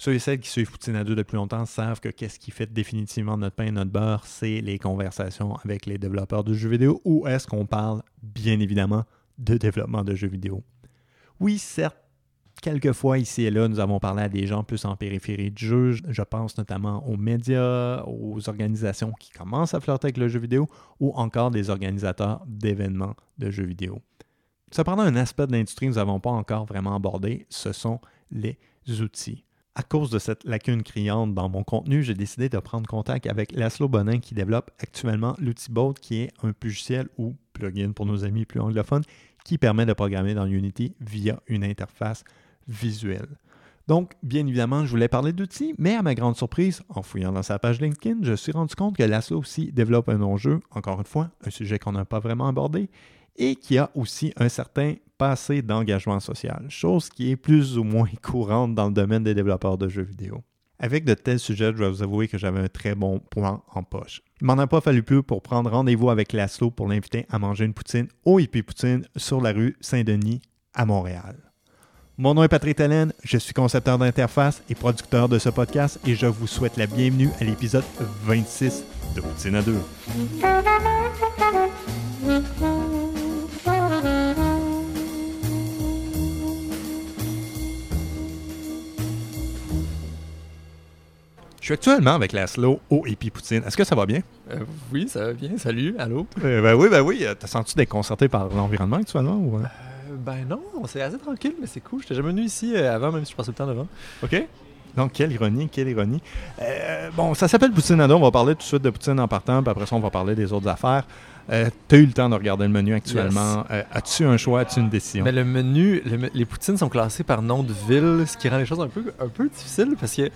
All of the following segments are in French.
Ceux et celles qui suivent Poutine à deux depuis longtemps savent que qu'est-ce qui fait définitivement notre pain et notre beurre, c'est les conversations avec les développeurs de jeux vidéo ou est-ce qu'on parle, bien évidemment, de développement de jeux vidéo? Oui, certes, quelquefois ici et là, nous avons parlé à des gens plus en périphérie du jeu. Je pense notamment aux médias, aux organisations qui commencent à flirter avec le jeu vidéo ou encore des organisateurs d'événements de jeux vidéo. Cependant, un aspect de l'industrie que nous n'avons pas encore vraiment abordé, ce sont les outils. À cause de cette lacune criante dans mon contenu, j'ai décidé de prendre contact avec Laszlo Bonin qui développe actuellement l'outil Boat qui est un logiciel ou plugin pour nos amis plus anglophones qui permet de programmer dans Unity via une interface visuelle. Donc, bien évidemment, je voulais parler d'outils, mais à ma grande surprise, en fouillant dans sa page LinkedIn, je suis rendu compte que Laszlo aussi développe un non-jeu, encore une fois, un sujet qu'on n'a pas vraiment abordé, et qui a aussi un certain passé d'engagement social, chose qui est plus ou moins courante dans le domaine des développeurs de jeux vidéo. Avec de tels sujets, je dois vous avouer que j'avais un très bon point en poche. Il m'en a pas fallu plus pour prendre rendez-vous avec Laszlo pour l'inviter à manger une poutine au Hippie Poutine sur la rue Saint-Denis à Montréal. Mon nom est Patrick Hélène, je suis concepteur d'interface et producteur de ce podcast et je vous souhaite la bienvenue à l'épisode 26 de Poutine à 2. Suis actuellement avec Laszlo au Epi Poutine. Est-ce que ça va bien? Euh, oui, ça va bien. Salut, allô? Euh, ben oui, ben oui. T'as senti déconcerté par l'environnement actuellement? Ou... Euh, ben non, c'est assez tranquille, mais c'est cool. J'étais jamais venu ici avant, même si je passais le temps devant. OK. Donc, quelle ironie, quelle ironie. bon, ça s'appelle Poutine Ado. On va parler tout de suite de Poutine en partant, puis après ça, on va parler des autres affaires. tu as eu le temps de regarder le menu actuellement. As-tu un choix, as-tu une décision? Mais le menu, les poutines sont classées par nom de ville, ce qui rend les choses un peu, un peu difficiles parce que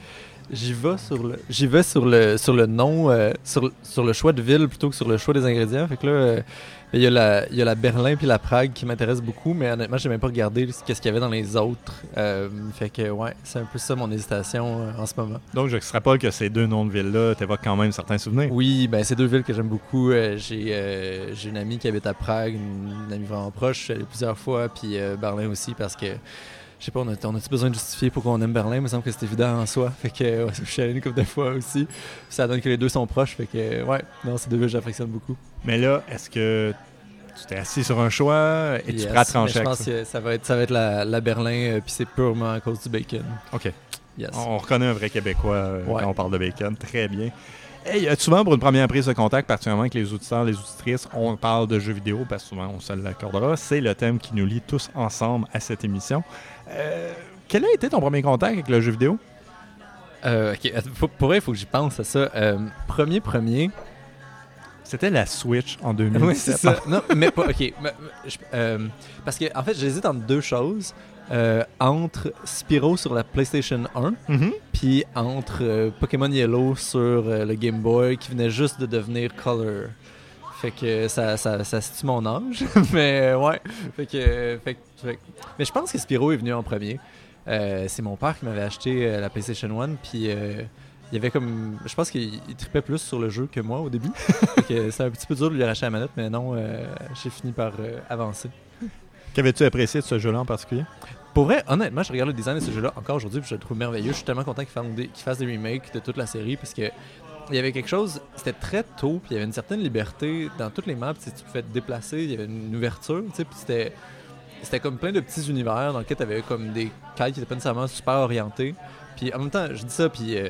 J'y vais sur le j'y vais sur le sur le nom euh, sur, sur le choix de ville plutôt que sur le choix des ingrédients. Fait que là euh, il y a la il y a la Berlin puis la Prague qui m'intéressent beaucoup mais honnêtement, j'ai même pas regardé qu'est-ce qu'il y avait dans les autres. Euh, fait que ouais, c'est un peu ça mon hésitation en ce moment. Donc je pas que ces deux noms de villes là t'évoquent quand même certains souvenirs. Oui, ben c'est deux villes que j'aime beaucoup. j'ai j'ai une amie qui habite à Prague, une, une amie vraiment proche, je suis allé plusieurs fois puis Berlin aussi parce que je sais pas, on a, on a besoin de justifier pourquoi on aime Berlin? Il me semble que c'est évident en soi. Fait que je suis allé une couple de fois aussi. Ça donne que les deux sont proches. Fait que ouais, non, c'est deux villes que j'affectionne beaucoup. Mais là, est-ce que tu t'es assis sur un choix? Et tu prêt à trancher Je pense que ça va être, ça va être la, Berlin, euh, puis c'est purement à cause du bacon. OK. On reconnaît un vrai Québécois euh, quand on parle de bacon. Très bien. Hey, souvent, pour une première prise de contact, particulièrement avec les auditeurs, les auditrices, on parle de jeux vidéo parce que souvent on se l'accordera. C'est le thème qui nous lie tous ensemble à cette émission. Euh, quel a été ton premier contact avec le jeu vidéo? Euh, pour vrai, il faut que j'y pense à ça. Euh, premier, premier. C'était la Switch en 2007. Oui, c'est ça. non, mais pas. Ok. parce que, en fait, j'hésite entre deux choses. Entre Spyro sur la PlayStation 1, mm-hmm. puis entre Pokémon Yellow sur le Game Boy qui venait juste de devenir Color. Fait que ça, ça, ça situe mon âge. mais ouais. Fait que, fait, Mais je pense que Spyro est venu en premier. Euh, c'est mon père qui m'avait acheté euh, la PlayStation 1. Puis euh, il y avait comme. Je pense qu'il tripait plus sur le jeu que moi au début. c'est un petit peu dur de lui arracher la manette, mais non, j'ai fini par avancer. Qu'avais-tu apprécié de ce jeu-là en particulier? Pour vrai, honnêtement, je regarde le design de ce jeu-là encore aujourd'hui, je le trouve merveilleux. Je suis tellement content qu'il fasse, des remakes de toute la série parce que il y avait quelque chose, c'était très tôt, puis il y avait une certaine liberté dans toutes les maps. Tu pouvais te déplacer, il y avait une ouverture, puis c'était, c'était comme plein de petits univers dans lesquels tu avais comme des cailles qui n'étaient pas nécessairement super orientées. Puis en même temps, je dis ça, puis euh,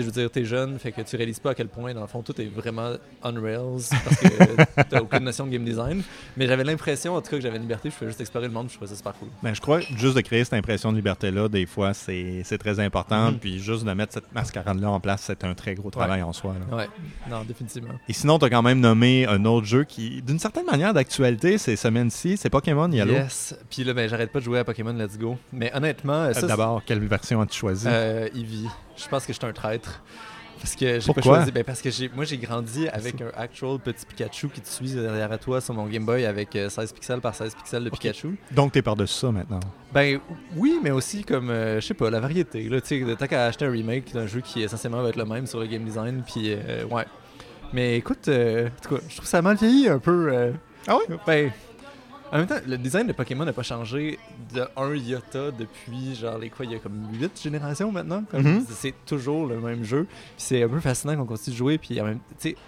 je veux dire, t'es jeune, fait que tu réalises pas à quel point, dans le fond, tout est vraiment on rails parce que t'as aucune notion de game design. Mais j'avais l'impression, en tout cas, que j'avais une liberté, je pouvais juste explorer le monde, je trouvais ça super cool. Ben, je crois juste de créer cette impression de liberté-là, des fois, c'est très important. Mm-hmm. Puis juste de mettre cette mascarade-là en place, c'est un très gros travail en soi. Là. Ouais, non, définitivement. Et sinon, t'as quand même nommé un autre jeu qui, d'une certaine manière, d'actualité ces semaines-ci, c'est Pokémon Yellow. Yes. Puis là, ben, j'arrête pas de jouer à Pokémon Let's Go. Mais honnêtement. Euh, D'abord, quelle version as-tu choisi? Euh, Eevee. Je pense que je suis un traître. Parce que j'ai pas choisi. Ben parce que j'ai, moi, j'ai grandi avec un actual petit Pikachu qui te suit derrière toi sur mon Game Boy avec 16 euh, pixels par 16 pixels de Pikachu. Donc, t'es par-dessus ça maintenant. Ben oui, mais aussi comme, euh, je sais pas, la variété. Là, t'as qu'à acheter un remake d'un jeu qui essentiellement va être le même sur le game design. Puis, euh, ouais. Mais écoute, je trouve ça mal vieilli un peu. ah oui? Ben, En même temps, le design de Pokémon n'a pas changé de un iota depuis, genre, les quoi, il y a comme 8 générations maintenant. Comme, Mhm. C'est toujours le même jeu. C'est un peu fascinant qu'on continue de jouer. Puis même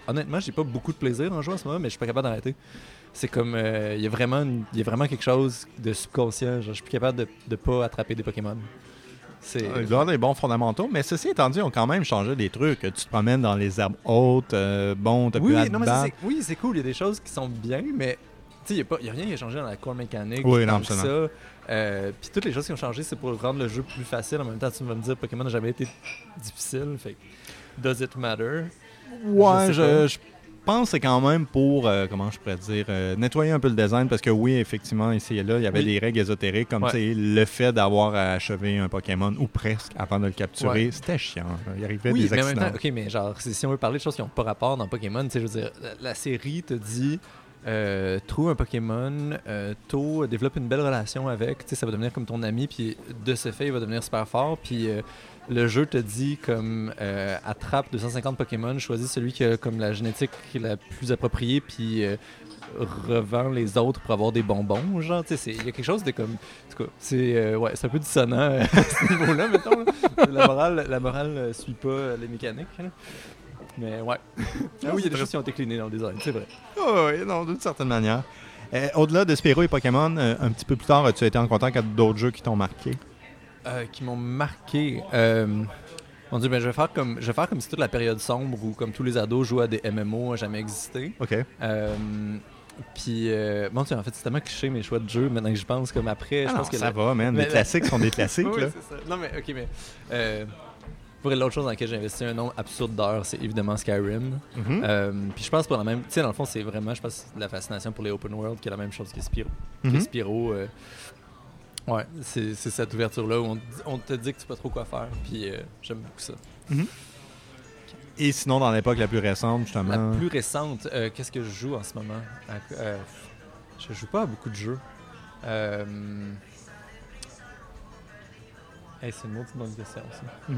honnêtement, j'ai pas beaucoup de plaisir en jouant en ce moment, mais je suis pas capable d'arrêter. C'est comme, euh, il y a vraiment, une- y a vraiment quelque chose de subconscient. Genre, je suis plus capable de, de pas attraper des Pokémon. C'est. Il doit avoir des bons fondamentaux, mais ceci étant dit, ils ont quand même changé des trucs. Tu te promènes dans les herbes hautes, euh, bon, t'as Oui, te non, mais oui, c'est cool. Il y a des choses qui sont bien, mais il n'y a, a rien qui a changé dans la core mécanique. Oui, non, ça. Euh, Puis toutes les choses qui ont changé, c'est pour rendre le jeu plus facile. En même temps, tu vas me dire Pokémon n'a jamais été difficile. Fait does it matter? Ouais, Je pense que c'est quand même pour, euh, comment je pourrais dire, euh, nettoyer un peu le design, parce que oui, effectivement, ici et là, il y avait Oui. des règles ésotériques, comme Ouais. le fait d'avoir à achever un Pokémon, ou presque, avant de le capturer, Ouais. c'était chiant. Il arrivait Oui, des mais en même accidents. temps, ok, mais genre, si on veut parler de choses qui n'ont pas rapport dans Pokémon, tu sais, je veux dire, la, la série te dit. Euh, trouve un Pokémon, euh, tôt, développe une belle relation avec, ça va devenir comme ton ami, puis de ce fait, il va devenir super fort, puis euh, le jeu te dit comme euh, attrape 250 Pokémon, choisis celui qui a comme la génétique la plus appropriée, puis euh, revend les autres pour avoir des bonbons, genre, tu sais, il y a quelque chose de comme, c'est euh, ouais, c'est un peu dissonant euh, à ce niveau-là, mettons. La morale, la morale euh, suit pas euh, les mécaniques. là. Mais ouais. Ah oui, il y a des choses qui ont été cleanées dans le design, c'est vrai. Oh, oui, non, d'une certaine manière. Euh, Au-delà de Spyro et Pokémon, euh, un petit peu plus tard, as-tu été en contact avec d'autres jeux qui t'ont marqué? Euh, qui m'ont marqué. Euh, mon Dieu, ben, je, vais faire comme, je vais faire comme si toute la période sombre où, comme tous les ados, jouaient à des MMO n'a jamais existé. OK. Euh, puis, euh, bon, tu en fait, c'est tellement cliché mes choix de jeu maintenant que je pense comme après. Ah je non, pense que ça la- va, man. Mais Les la- classiques sont des classiques, Oui, là. c'est ça. Non, mais ok, mais. Euh, pour l'autre chose dans laquelle j'ai investi un nombre absurde d'heures, c'est évidemment Skyrim. Mhm. Euh, puis je pense pour la même. Tu sais, dans le fond, c'est vraiment, je pense, la fascination pour les open world qui est la même chose que Spyro. que Mhm. Spyro. euh, ouais, c'est cette ouverture-là où on, te dit- on te dit que tu sais pas trop quoi faire. Puis euh, j'aime beaucoup ça. Et sinon, dans l'époque la plus récente, justement? La plus récente, qu'est-ce que je joue en ce moment? Je joue pas à beaucoup de jeux. Euh... hey, c'est une autre bonne question, ça.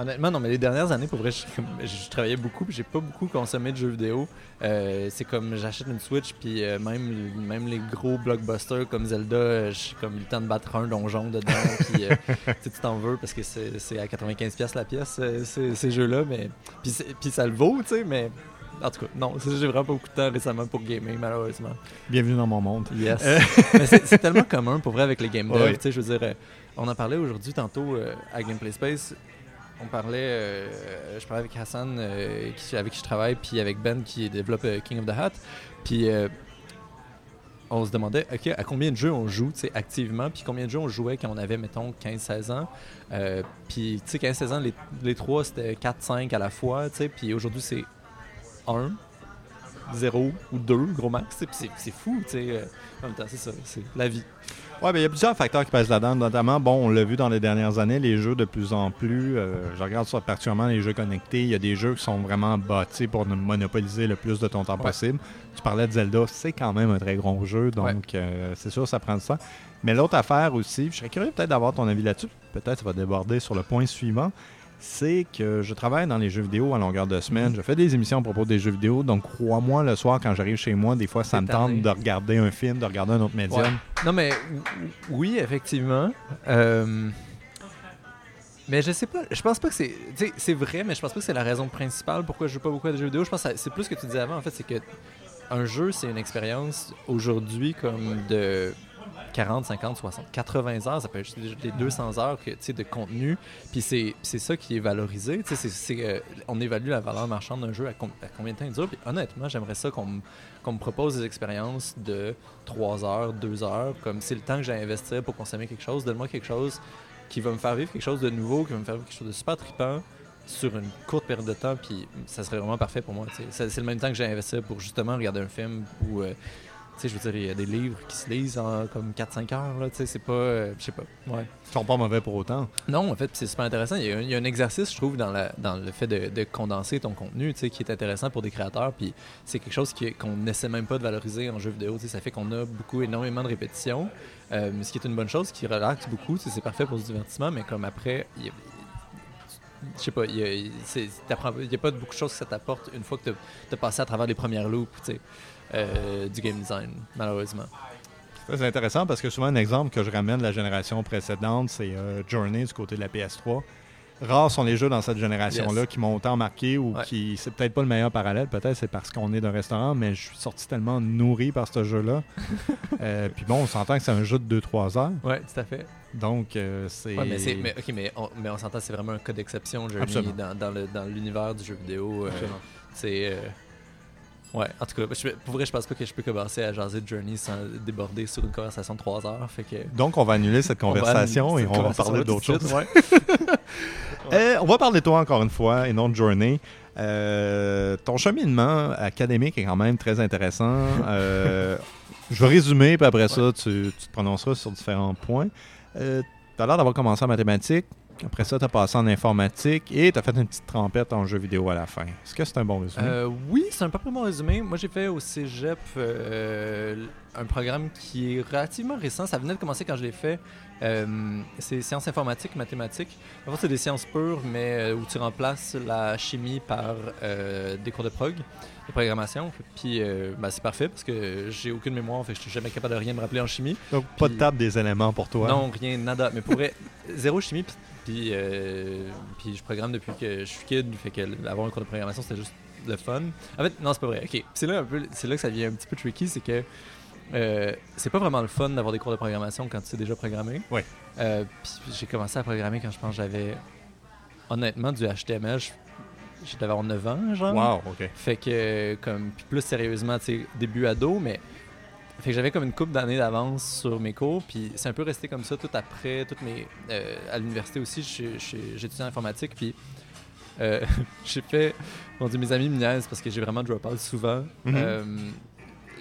Honnêtement, non, mais les dernières années, pour vrai, je, je travaillais beaucoup, puis j'ai pas beaucoup consommé de jeux vidéo. Euh, c'est comme j'achète une Switch, puis euh, même, même les gros blockbusters comme Zelda, euh, j'ai comme le temps de battre un donjon dedans, puis euh, tu t'en veux parce que c'est à 95$ pièces la pièce, ces, jeux-là, mais puis, c'est- puis ça le vaut, tu sais, mais en tout cas, non, j'ai vraiment pas beaucoup de temps récemment pour gamer, malheureusement. Bienvenue dans mon monde. Yes. Mais c'est tellement commun pour vrai avec les game devs. Ouais. Tu sais, je veux dire, on en parlait aujourd'hui tantôt à Gameplay Space. On parlait, euh, je parlais avec Hassan, euh, avec qui je travaille, puis avec Ben qui développe euh, King of the Hat. Puis euh, on se demandait, OK, à combien de jeux on joue activement, puis combien de jeux on jouait quand on avait, mettons, 15-16 ans? Puis, tu sais, 15-16 ans, les, trois, c'était 4-5 à la fois, tu sais, puis aujourd'hui, c'est 1, 0 ou 2, gros max. puis C'est fou, tu sais. en même temps, c'est ça, c'est la vie. Ben, il y a plusieurs facteurs qui pèsent là-dedans, notamment, bon, on l'a vu dans les dernières années, les jeux de plus en plus, euh, je regarde ça particulièrement les jeux connectés, il y a des jeux qui sont vraiment bâtis pour monopoliser le plus de ton temps Ouais. possible. Tu parlais de Zelda, c'est quand même un très gros jeu, donc euh, c'est sûr, ça prend du temps. Mais l'autre affaire aussi, je serais curieux peut-être d'avoir ton avis là-dessus, peut-être ça va déborder sur le point suivant, c'est que je travaille dans les jeux vidéo à longueur de semaine. Je fais des émissions à propos des jeux vidéo, donc crois-moi, le soir, quand j'arrive chez moi, des fois, ça me tente de regarder un film, de regarder un autre médium. Ouais. Non, mais ou- oui, effectivement. Euh, mais je sais pas, je pense pas que c'est. C'est vrai, mais je pense pas que c'est la raison principale pourquoi je joue pas beaucoup à des jeux vidéo. Je pense que c'est plus ce que tu disais avant, en fait, c'est que un jeu, c'est une expérience aujourd'hui comme de 40, 50, 60, 80 heures, ça peut être juste des 200 heures que, de contenu. Puis c'est ça qui est valorisé. C'est- c'est, euh, on évalue la valeur marchande d'un jeu à, com- à combien de temps il dure. Puis honnêtement, j'aimerais ça qu'on qu'on me propose des expériences de 3 heures, 2 heures, comme c'est le temps que j'ai à investir pour consommer quelque chose. Donne-moi quelque chose qui va me faire vivre quelque chose de nouveau, qui va me faire vivre quelque chose de super trippant sur une courte période de temps, puis ça serait vraiment parfait pour moi. C'est le même temps que j'ai à investir pour justement regarder un film ou. euh, sais, je veux dire, il y a des livres qui se lisent en comme 4-5 heures, là, tu sais, c'est pas, euh, je sais pas, ouais. Ils sont pas mauvais pour autant. Non, en fait, c'est super intéressant. Il y, a un, il y a un exercice, je trouve, dans, la, dans le fait de, de condenser ton contenu, tu sais, qui est intéressant pour des créateurs. Puis c'est quelque chose qu'on n'essaie même pas de valoriser en jeu vidéo. tu sais. Ça fait qu'on a beaucoup, énormément de répétitions, euh, ce qui est une bonne chose, qui relaxe beaucoup. tu sais, C'est parfait pour du divertissement, mais comme après, il y a- je sais pas, il n'y a, pas beaucoup de choses que ça t'apporte une fois que tu as, passé à travers les premières loops euh, du game design, malheureusement. C'est intéressant parce que souvent, un exemple que je ramène de la génération précédente, c'est euh, Journey du côté de la PS3 rares sont les jeux dans cette génération-là qui m'ont autant marqué ou qui. C'est peut-être pas le meilleur parallèle, peut-être c'est parce qu'on est d'un restaurant, mais je suis sorti tellement nourri par ce jeu-là. Euh, puis bon, on s'entend que c'est un jeu de 2-3 heures. Oui, tout à fait. Donc, euh, c'est. Ouais, mais, mais, mais, on, mais on s'entend, c'est vraiment un cas d'exception, Journey, dans, dans l'univers du jeu vidéo. C'est. Ouais, en tout cas, je, pour vrai, je pense pas que je peux commencer à jaser de Journey sans déborder sur une conversation de 3 heures. Fait que... Donc, on va annuler cette conversation et on va parler d'autre chose. Ouais. Euh, on va parler de toi encore une fois et non de Journey. Euh, ton cheminement académique est quand même très intéressant. Euh, je vais résumer, puis après ça, tu, te prononceras sur différents points. tu as l'air d'avoir commencé en mathématiques. Après ça, tu as passé en informatique et tu as fait une petite trempette en jeu vidéo à la fin. Est-ce que c'est un bon résumé? oui, c'est un peu près bon résumé. Moi, j'ai fait au cégep un programme qui est relativement récent. Ça venait de commencer quand je l'ai fait. Euh, c'est sciences informatiques, mathématiques. En fait, c'est des sciences pures, mais euh, où tu remplaces la chimie par euh, des cours de prog, de programmation. Puis ben, c'est parfait parce que j'ai aucune mémoire, fait que je suis jamais capable de rien me rappeler en chimie. Donc pas de table des éléments pour toi. Non, rien, nada. Mais pour zéro chimie. Puis, puis, je programme depuis que je suis kid, fait que avoir un cours de programmation c'était juste le fun. En fait, non, c'est pas vrai. Ok, c'est là un peu, c'est là que ça devient un petit peu tricky, c'est que euh, c'est pas vraiment le fun d'avoir des cours de programmation quand tu sais déjà programmer. Oui. Euh, puis j'ai commencé à programmer quand je pense j'avais honnêtement du HTML. J'étais avoir 9 ans, genre. Wow, ok. Fait que, comme, plus sérieusement, tu sais, début ado, mais. Fait que j'avais comme une couple d'années d'avance sur mes cours, puis c'est un peu resté comme ça tout après, toutes mes. Euh, à l'université aussi, j'ai étudié en informatique, puis. j'ai fait. Bon, mes amis me niaisent parce que j'ai vraiment drop out souvent. Mm-hmm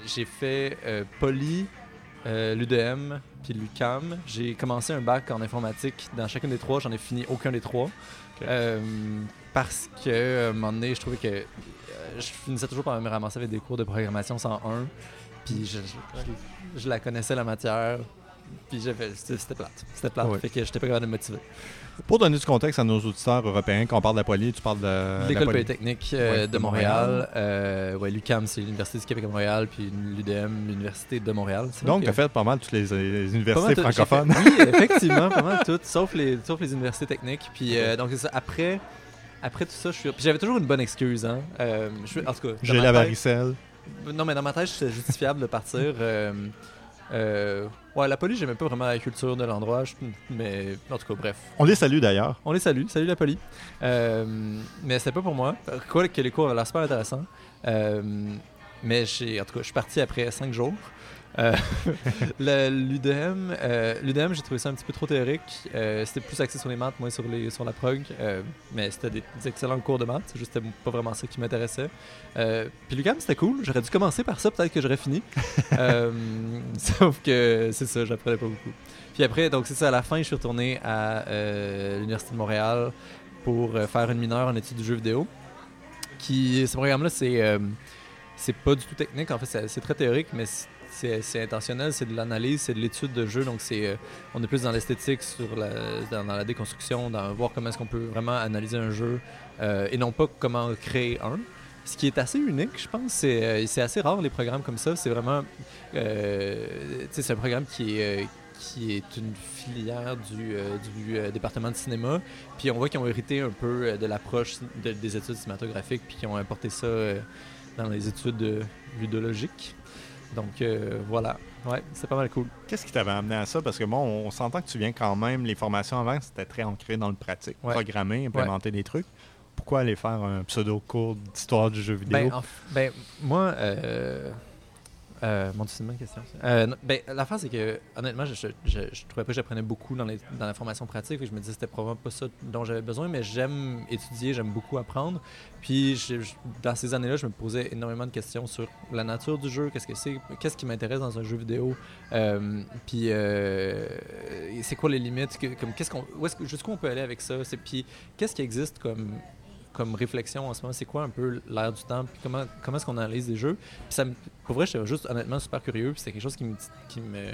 j'ai fait euh, Poly, euh, l'UDM, puis l'UCAM. J'ai commencé un bac en informatique dans chacune des trois. J'en ai fini aucun des trois. Euh, parce que, à un moment donné, je trouvais que je finissais toujours par me ramasser avec des cours de programmation 101. Puis je, je la connaissais, la matière. Puis c'était plate. C'était plate. Fait que j'étais pas capable de me motiver. Pour donner du contexte à nos auditeurs européens, quand on parle de la poly, tu parles de. L'école polytechnique euh, de Montréal. Euh, ouais, L'UCAM, c'est l'Université du Québec à Montréal, puis l'UDM, l'Université de Montréal. Donc, tu as fait pas mal toutes les, universités francophones. oui, effectivement, pas mal toutes, sauf les, sauf les universités techniques. Puis, euh, donc, c'est ça. Après, après tout ça, je suis. j'avais toujours une bonne excuse, hein. je, en tout cas. J'ai la varicelle. Non, mais dans ma tête, c'est justifiable de partir. Euh, ouais, la police, j'aimais pas vraiment la culture de l'endroit, mais en tout cas, bref. On les salue d'ailleurs. On les salue, salut la police. Euh, mais c'était pas pour moi. Quoi que les cours avaient l'air super intéressants. Euh, mais en tout cas, je suis parti après cinq jours. Euh, L'UDM, euh, l'UDM j'ai trouvé ça un petit peu trop théorique. Euh, c'était plus axé sur les maths, moins sur, les, sur la prog. mais c'était des, excellents cours de maths. C'est juste pas vraiment ça qui m'intéressait. puis l'UDM, c'était cool. J'aurais dû commencer par ça, peut-être que j'aurais fini. sauf que c'est ça, j'apprenais pas beaucoup. Puis après, donc c'est ça, à la fin, je suis retourné à l'Université de Montréal pour faire une mineure en études du jeu vidéo. Qui, ce programme-là, c'est c'est pas du tout technique. En fait, c'est très théorique, mais c'est intentionnel, c'est de l'analyse, c'est de l'étude de jeu. Donc, c'est euh, on est plus dans l'esthétique, sur dans, la déconstruction, dans voir comment est-ce qu'on peut vraiment analyser un jeu euh, et non pas comment créer un. Ce qui est assez unique, je pense, c'est euh, assez rare les programmes comme ça. C'est vraiment, c'est un programme qui est qui est une filière du, du département de cinéma. Puis on voit qu'ils ont hérité un peu de l'approche des études cinématographiques, puis qu'ils ont importé ça dans les études ludologiques. Donc euh, voilà, ouais, c'est pas mal cool. Qu'est-ce qui t'avait amené à ça? Parce que bon, on s'entend que tu viens quand même, les formations avant, c'était très ancré dans le pratique, programmer, implémenter des trucs. Pourquoi aller faire un pseudo-cours d'histoire du jeu vidéo? Ben, ben moi, euh, euh, mon c'est une bonne question. Euh, ben, la fin, c'est que, honnêtement, je, je, trouvais pas que j'apprenais beaucoup dans, la formation pratique. Et je me disais que c'était probablement pas ça dont j'avais besoin, mais j'aime étudier, j'aime beaucoup apprendre. Puis, dans ces années-là, je me posais énormément de questions sur la nature du jeu, qu'est-ce que c'est, qu'est-ce qui m'intéresse dans un jeu vidéo, euh, puis c'est quoi les limites, comme, qu'est-ce qu'on, jusqu'où on peut aller avec ça, puis qu'est-ce qui existe comme comme réflexion en ce moment, c'est quoi un peu l'air du temps, comment, comment est-ce qu'on analyse des jeux? Puis ça pour vrai, j'étais juste honnêtement super curieux, puis c'était quelque chose qui me, qui me,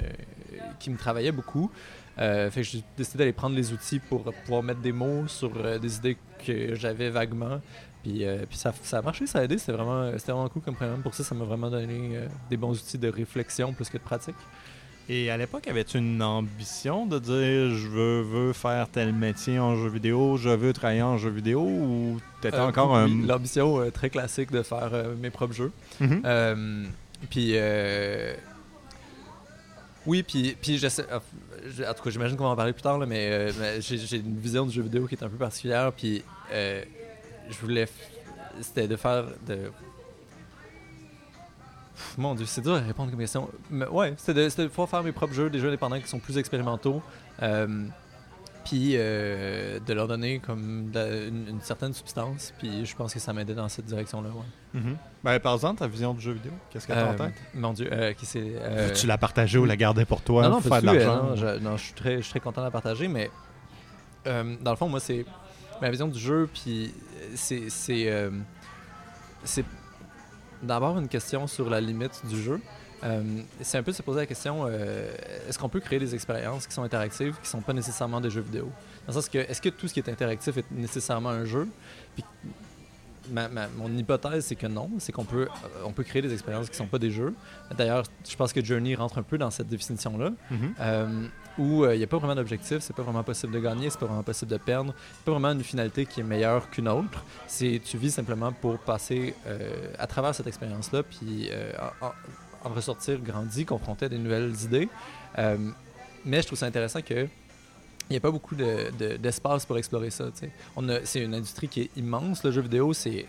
qui me travaillait beaucoup. Euh, fait que j'ai décidé d'aller prendre les outils pour pouvoir mettre des mots sur euh, des idées que j'avais vaguement. Puis, euh, puis ça, ça a marché, ça a aidé. C'était vraiment, vraiment cool comme programme. Pour ça, ça m'a vraiment donné euh, des bons outils de réflexion plus que de pratique. Et à l'époque, avais-tu une ambition de dire je veux, veux faire tel métier en jeu vidéo, je veux travailler en jeu vidéo ou t'étais Euh, encore oui, un. L'ambition euh, très classique de faire euh, mes propres jeux. Mhm. Puis, euh, oui, puis, puis j'essaie- euh, je- en tout cas, j'imagine qu'on va en parler plus tard, là, mais, euh, mais j'ai, une vision du jeu vidéo qui est un peu particulière. Puis, je voulais, c'était de faire de. Pff, Mon Dieu, c'est dur à répondre comme question. Mais ouais, c'était de, de pouvoir faire mes propres jeux, des jeux indépendants qui sont plus expérimentaux. euh, puis euh, de leur donner comme la- une, une certaine substance. Puis je pense que ça m'aidait dans cette direction-là. Ouais. Mhm. Ben, par exemple, ta vision du jeu vidéo, qu'est-ce que t'as en Euh, tête? Mon Dieu, euh, qui c'est. euh, Tu l'as partagée ou la gardais pour toi non, non, pour faire de euh, l'argent? non, je, non, je suis très, je suis très content de la partager, mais euh, dans le fond, moi, c'est ma vision du jeu, puis euh, c'est c'est euh, c'est d'abord une question sur la limite du jeu. Euh, c'est un peu de se poser la question euh, est-ce qu'on peut créer des expériences qui sont interactives, qui sont pas nécessairement des jeux vidéo? Dans le sens que est-ce que tout ce qui est interactif est nécessairement un jeu? Puis ma- ma- mon hypothèse, c'est que non. C'est qu'on peut, euh, on peut créer des expériences qui sont pas des jeux. D'ailleurs, je pense que Journey rentre un peu dans cette définition-là, Mhm. euh, où euh, il n'y a pas vraiment d'objectif, c'est pas vraiment possible de gagner, c'est pas vraiment possible de perdre, c'est pas vraiment une finalité qui est meilleure qu'une autre. C'est tu vis simplement pour passer euh, à travers cette expérience-là, puis euh, en, en- ressortir grandi, confronté à des nouvelles idées. Euh, mais je trouve ça intéressant que il n'y a pas beaucoup de- de- d'espace pour explorer ça. C'est une industrie qui est immense. Le jeu vidéo, c'est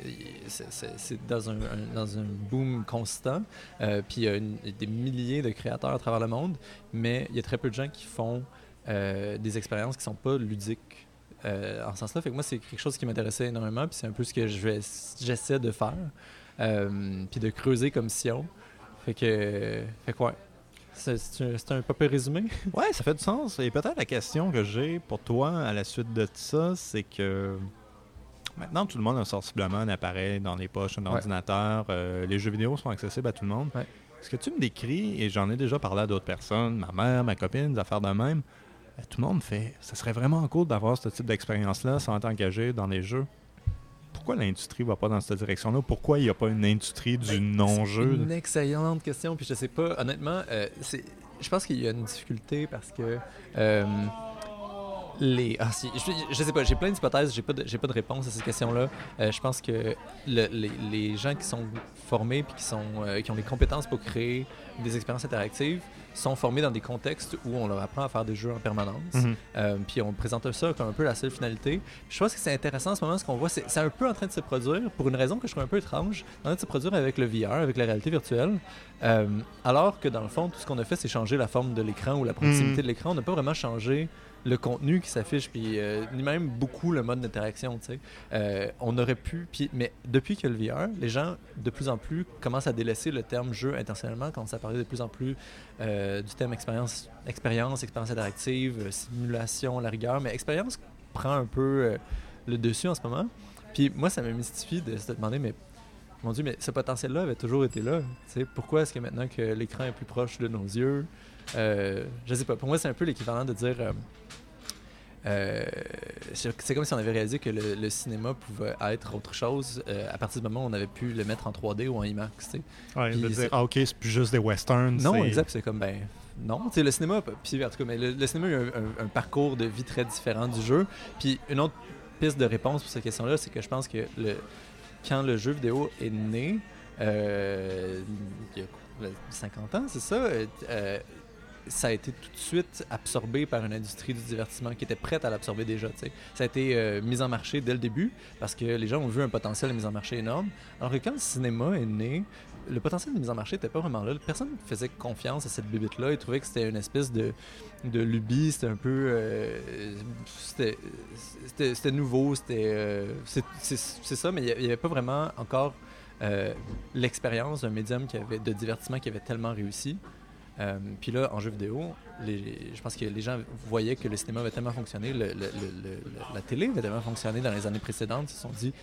dans un, dans un boom constant. Euh, puis il y a des milliers de créateurs à travers le monde, mais il y a très peu de gens qui font euh, des expériences qui sont pas ludiques euh, en ce sens-là. Que moi, c'est quelque chose qui m'intéressait énormément, puis c'est un peu ce que j'essaie de faire, puis de creuser comme sillon. Fait que, fait que. C'est un, peu résumé. Ouais, ça fait du sens. Et peut-être la question que j'ai pour toi à la suite de ça, c'est que maintenant tout le monde a sensiblement un appareil dans les poches, un Ouais. ordinateur. euh, les jeux vidéo sont accessibles à tout le monde. Ouais. Ce que tu me décris, et j'en ai déjà parlé à d'autres personnes, ma mère, ma copine, des affaires de même, euh, tout le monde fait. Ça serait vraiment cool d'avoir ce type d'expérience-là sans être engagé dans les jeux. Pourquoi l'industrie va pas dans cette direction-là? Pourquoi il n'y a pas une industrie du non-jeu? C'est une excellente question. Puis je sais pas, honnêtement, euh, je pense qu'il y a une difficulté parce que euh, les, ah, si, je, je sais pas, j'ai plein d'hypothèses, j'ai pas de, j'ai pas de réponse à ces questions-là. Euh, je pense que le- les, les gens qui sont formés puis qui sont, qui ont les compétences pour créer des expériences interactives sont formés dans des contextes où on leur apprend à faire des jeux en permanence. Mhm. Euh, puis on présente ça comme un peu la seule finalité. Puis je pense que c'est intéressant en ce moment, ce qu'on voit, c'est c'est un peu en train de se produire, pour une raison que je trouve un peu étrange, en train de se produire avec le VR, avec la réalité virtuelle. Euh, alors que dans le fond, tout ce qu'on a fait, c'est changer la forme de l'écran ou la proximité Mhm. de l'écran. On n'a pas vraiment changé le contenu qui s'affiche, puis euh, ni même beaucoup le mode d'interaction. Euh, on aurait pu, puis, mais depuis a le VR, les gens de plus en plus commencent à délaisser le terme jeu intentionnellement, commencent à parler de plus en plus euh, du thème expérience, expérience, expérience interactive, euh, simulation, la rigueur, mais expérience prend un peu euh, le dessus en ce moment. Puis moi, ça me mystifie de se demander, mais mon Dieu, mais ce potentiel-là avait toujours été là. Pourquoi est-ce que maintenant que l'écran est plus proche de nos yeux, euh, je sais pas, pour moi, c'est un peu l'équivalent de dire. euh, euh, c'est comme si on avait réalisé que le, le cinéma pouvait être autre chose euh, à partir du moment où on avait pu le mettre en 3D ou en IMAX. tu sais. Ouais, de dire, ah, ok, c'est plus juste des westerns. Non, exact. C'est comme, ben, non. Tu sais, le cinéma, puis en tout cas, mais le, le cinéma a eu un, un- un parcours de vie très différent du jeu. Puis une autre piste de réponse pour cette question-là, c'est que je pense que le, quand le jeu vidéo est né, euh, il y a quoi, 50 ans, c'est ça, ça a été tout de suite absorbé par une industrie du divertissement qui était prête à l'absorber déjà. Ça a été euh, mis en marché dès le début parce que les gens ont vu un potentiel de mise en marché énorme. Alors que quand le cinéma est né, le potentiel de mise en marché n'était pas vraiment là. Personne ne faisait confiance à cette bibite-là. Ils trouvaient que c'était une espèce de, lubie. C'était un peu. euh, c'était- nouveau. C'était. euh, c'est ça, mais il n'y avait pas vraiment encore l'expérience d'un médium de divertissement qui avait tellement réussi. Euh, puis là, en jeu vidéo, les- je pense que les gens voyaient que le cinéma avait tellement fonctionné, le- le- le- le- la télé avait tellement fonctionné dans les années précédentes. Ils se sont dit,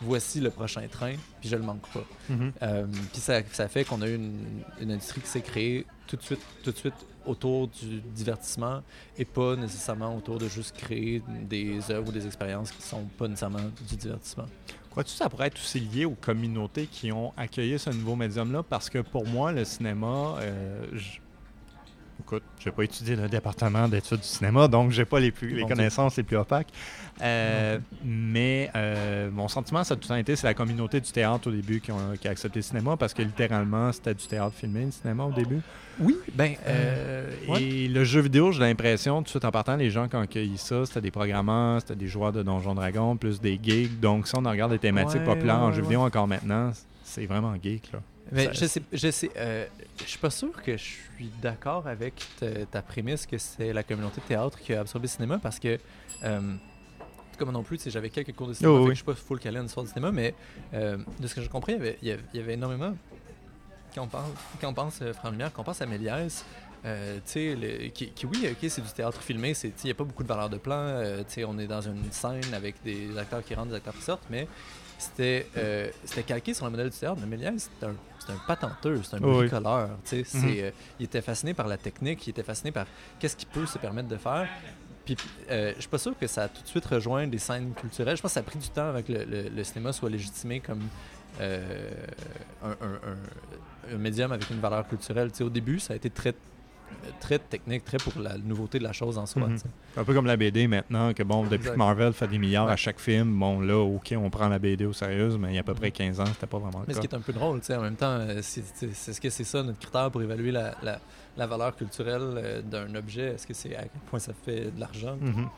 voici le prochain train, puis je le manque pas. Mhm. Euh, puis ça, ça fait qu'on a eu une, une industrie qui s'est créée tout de suite, tout de suite autour du divertissement et pas nécessairement autour de juste créer des œuvres ou des expériences qui sont pas nécessairement du divertissement. Crois-tu que ça pourrait être aussi lié aux communautés qui ont accueilli ce nouveau médium-là? Parce que pour moi, le cinéma, euh, je- écoute, j'ai pas étudié le département d'études du cinéma, donc j'ai pas les, plus, les connaissances les plus opaques. Euh, mais euh, mon sentiment, ça a tout le temps été, c'est la communauté du théâtre au début qui, ont, qui a accepté le cinéma, parce que littéralement, c'était du théâtre filmé, le cinéma au début. Oui, ben, Euh. Et le jeu vidéo, j'ai l'impression, tout de suite en partant, les gens qui ont accueilli ça, c'était des programmeurs, c'était des joueurs de Donjons Dragons, plus des geeks. Donc, si on regarde les thématiques Ouais, populaires en ouais, jeu vidéo encore maintenant, c'est vraiment geek. Là. Mais Ça- je sais, je sais, euh, je suis pas sûr que je suis d'accord avec ta, ta prémisse que c'est la communauté de théâtre qui a absorbé le cinéma parce que, euh, comme non plus, j'avais quelques cours de cinéma, Oh, que oui. je suis pas full calé en histoire du cinéma, mais euh, de ce que j'ai compris, il y avait, il y avait, il y avait énormément, quand on, parle, quand on pense euh, Franck Lumière, quand on pense à Méliès, euh, le- qui, qui, oui, ok, c'est du théâtre filmé, il n'y a pas beaucoup de valeur de plan, euh, on est dans une scène avec des acteurs qui rentrent, des acteurs qui sortent, mais c'était euh, c'était calqué sur le modèle du théâtre. Mais Méliès, c'est un, c'est un patenteur, c'est un Oui. bricoleur. tu sais, c'est, Mhm. euh, il était fasciné par la technique, il était fasciné par qu'est-ce qu'il peut se permettre de faire. Puis, euh, je suis pas sûr que ça a tout de suite rejoint des scènes culturelles. Je pense que ça a pris du temps avant que le, le- le cinéma soit légitimé comme euh, un, un- un- un médium avec une valeur culturelle. Tu sais, au début, ça a été très, très technique, très pour la nouveauté de la chose en soi. Mhm. Un peu comme la BD maintenant, que bon, depuis que Marvel fait des milliards Ouais. à chaque film, bon, là, OK, on prend la BD au sérieux, mais il y a à peu près 15 ans, c'était pas vraiment Mais le ce cas. qui est un peu drôle, tu sais, en même temps, euh, c'est c'est- c'est ce que c'est ça notre critère pour évaluer la, la- la valeur culturelle euh, d'un objet? Est-ce que c'est à quel point ça fait de l'argent? Mhm.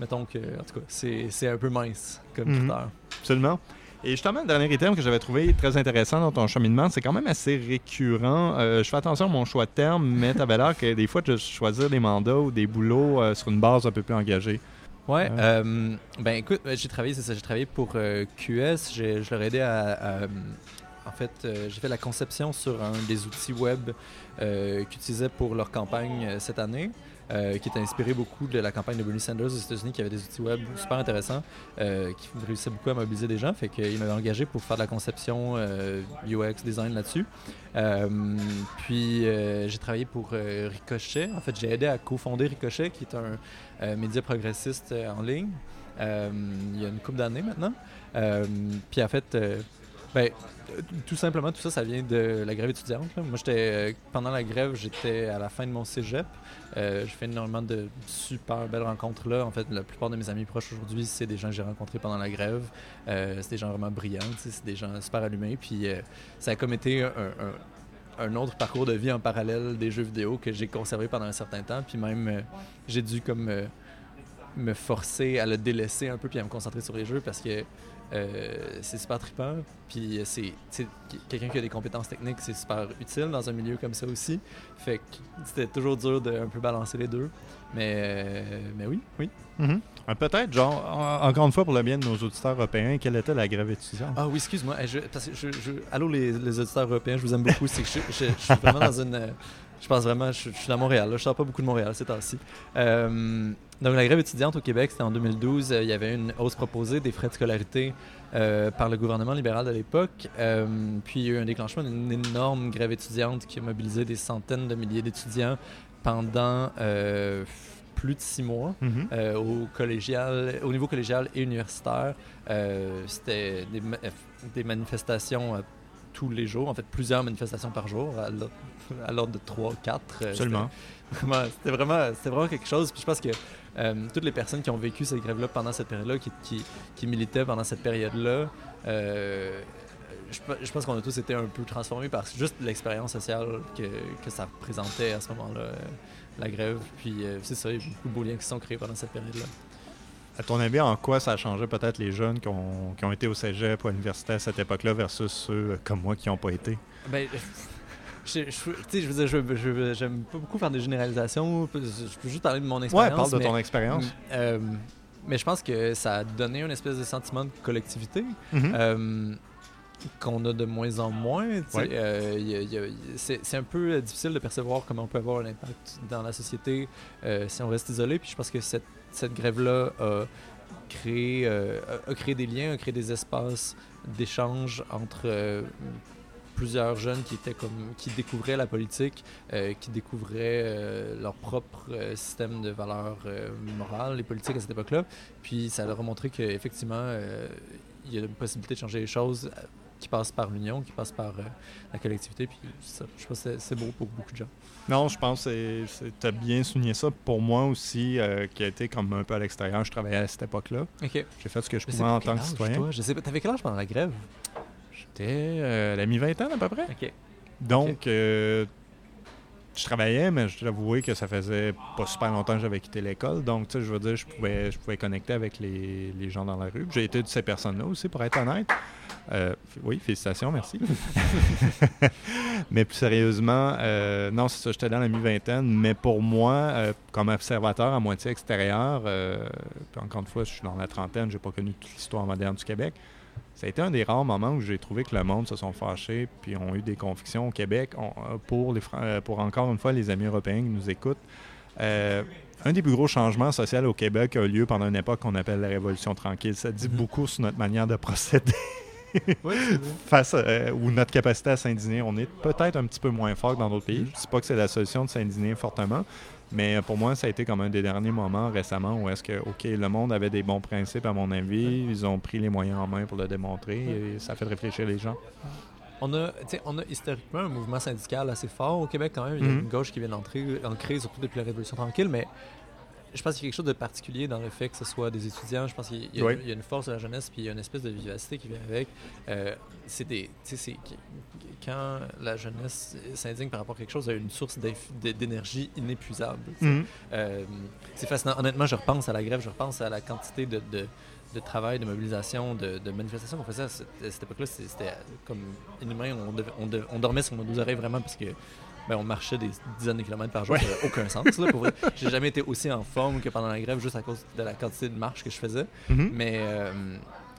Mettons que, en tout cas, c'est c'est un peu mince comme Mhm. critère. Absolument. Et justement, le dernier item que j'avais trouvé très intéressant dans ton cheminement, c'est quand même assez récurrent. Euh, je fais attention à mon choix de terme, mais tu avais l'air que des fois, tu choisir des mandats ou des boulots euh, sur une base un peu plus engagée. Ouais, Ouais. euh, ben écoute, euh, j'ai travaillé, c'est ça, j'ai travaillé pour euh, QS, j'ai- je leur ai aidé à. à, euh, en fait, euh, j'ai fait la conception sur un des outils web euh, qu'ils utilisaient pour leur campagne euh, cette année, euh, qui était inspiré beaucoup de la campagne de Bernie Sanders aux États-Unis, qui avait des outils web super intéressants, euh, qui réussissaient beaucoup à mobiliser des gens. Fait qu'ils m'avaient engagé pour faire de la conception euh, UX design là-dessus. Euh, puis euh, j'ai travaillé pour euh, Ricochet. En fait, j'ai aidé à cofonder Ricochet, qui est un euh, média progressiste euh, en ligne. euh, il y a une couple d'années maintenant. Euh, puis en fait, euh, ben, euh, tout simplement, tout ça, ça vient de la grève étudiante. Moi, j'étais euh, pendant la grève, j'étais à la fin de mon cégep. Euh, j'ai fait énormément de super belles rencontres là. En fait, la plupart de mes amis proches aujourd'hui, c'est des gens que j'ai rencontrés pendant la grève. C'est des gens vraiment brillants, c'est des gens super allumés. Puis euh, ça a comme été un, un- autre parcours de vie en parallèle des jeux vidéo que j'ai conservé pendant un certain temps. Puis même, j'ai dû comme me forcer à le délaisser un peu puis à me concentrer sur les jeux parce que euh, c'est super trippant. Puis euh, c'est quelqu'un qui a des compétences techniques, c'est super utile dans un milieu comme ça aussi. Fait que c'était toujours dur de un peu balancer les deux. Mais, euh, mais oui, oui. Mhm. Euh, Peut-être, genre, en- encore une fois, pour le bien de nos auditeurs européens, quelle était la grève étudiante? Ah oui, excuse-moi. Je- je, je- allô les, les auditeurs européens, je vous aime beaucoup. C'est que je suis vraiment dans une. Je pense vraiment, je, je suis à Montréal. là. Je sors pas beaucoup de Montréal ces temps-ci. Euh, donc la grève étudiante au Québec, c'était en 2012. Euh, il y avait une hausse proposée des frais de scolarité euh, par le gouvernement libéral de l'époque. Puis il y a eu un déclenchement d'une énorme grève étudiante qui a mobilisé des centaines de milliers d'étudiants pendant plus de six mois. Mhm. Euh, au, collégial, au niveau collégial et universitaire, euh, c'était des, ma- des manifestations tous les jours, en fait plusieurs manifestations par jour, à l'ordre- de 3, 4. Absolument. C'était vraiment, vraiment quelque chose. Puis je pense que euh, toutes les personnes qui ont vécu cette grève-là pendant cette période-là, qui, qui, qui militaient pendant cette période-là, euh, je, pe- je pense qu'on a tous été un peu transformés par juste l'expérience sociale que, que ça représentait à ce moment-là, euh, la grève. Puis euh, c'est ça, il y a beaucoup de beaux liens qui se sont créés pendant cette période-là. À ton avis, en quoi ça a changé peut-être les jeunes qui ont, qui ont été au cégep ou à l'université à cette époque-là versus ceux euh, comme moi qui n'ont pas été? Ben, je, je, tu sais, je veux dire, je, j'aime pas beaucoup faire des généralisations. Je peux juste parler de mon Ouais, expérience. parle de mais- ton expérience. Euh, mais je pense que ça a donné une espèce de sentiment de collectivité Mhm. euh, qu'on a de moins en moins. tu sais. Ouais. Euh, y a- y a- c'est, c'est un peu difficile de percevoir comment on peut avoir un impact dans la société euh, si on reste isolé. Puis je pense que cette, cette grève-là a créé, euh, a créé des liens, a créé des espaces d'échange entre euh, plusieurs jeunes qui étaient comme qui découvraient la politique, euh, qui découvraient leur propre système de valeurs morales, les politiques à cette époque-là. Puis ça leur a montré qu'effectivement, il y a une possibilité de changer les choses qui passe par l'union, qui passe par la collectivité. Puis je pense que c'est beau pour beaucoup de gens. Non, je pense que tu as bien souligné ça. Pour moi aussi, euh, qui a été comme un peu à l'extérieur, je travaillais à cette époque-là. Ok. J'ai fait ce que je pouvais en tant que citoyen. toi? Je sais pas. T'avais quel âge pendant la grève? J'étais euh, à la mi-vingtaine à peu près. Ok. Donc, euh, je travaillais, mais je dois avouer que ça faisait pas super longtemps que j'avais quitté l'école. Donc, tu sais, je veux dire, je pouvais, je pouvais connecter avec les, les gens dans la rue. J'ai été de ces personnes-là aussi, pour être honnête. Euh, oui, félicitations, merci. mais plus sérieusement, euh, non, c'est ça, j'étais dans la mi-vingtaine. Mais pour moi, euh, comme observateur à moitié extérieur, puis encore une fois, je suis dans la trentaine, j'ai pas connu toute l'histoire moderne du Québec. Ça a été un des rares moments où j'ai trouvé que le monde se sont fâchés puis ont eu des convictions au Québec On- pour, les, pour encore une fois les amis européens qui nous écoutent. Un des plus gros changements sociaux au Québec a eu lieu pendant une époque qu'on appelle la Révolution tranquille. Ça dit Mhm. beaucoup sur notre manière de procéder Oui, face à- ou notre capacité à s'indigner. On est peut-être un petit peu moins fort que dans d'autres pays. Mhm. Je ne dis pas que c'est la solution de s'indigner fortement, mais pour moi, ça a été comme un des derniers moments récemment où est-ce que, OK, le monde avait des bons principes, à mon avis. Ils ont pris les moyens en main pour le démontrer et ça fait réfléchir les gens. On a, on a historiquement un mouvement syndical assez fort au Québec quand même. Il y a Mhm. une gauche qui vient d'entrer, ancrée surtout depuis la Révolution tranquille, mais je pense qu'il y a quelque chose de particulier dans le fait que ce soit des étudiants. Je pense qu'il y, a- Oui. il y a une force de la jeunesse, puis il y a une espèce de vivacité qui vient avec. Euh, c'est des, tu sais, c'est quand la jeunesse s'indigne par rapport à quelque chose, y a une source d'énergie inépuisable. Mhm. Euh, c'est fascinant. Honnêtement, je repense à la grève, je repense à la quantité de, de, de travail, de mobilisation, de, de manifestations qu'on faisait à cette, époque-là. C'était comme inhumain. On, devait- on, devait- on dormait sur nos deux oreilles vraiment parce que ben, on marchait des dizaines de kilomètres par jour. Ouais. Ça n'avait aucun sens. Là, pour vrai. J'ai jamais été aussi en forme que pendant la grève juste à cause de la quantité de marche que je faisais. Mhm. Mais, euh,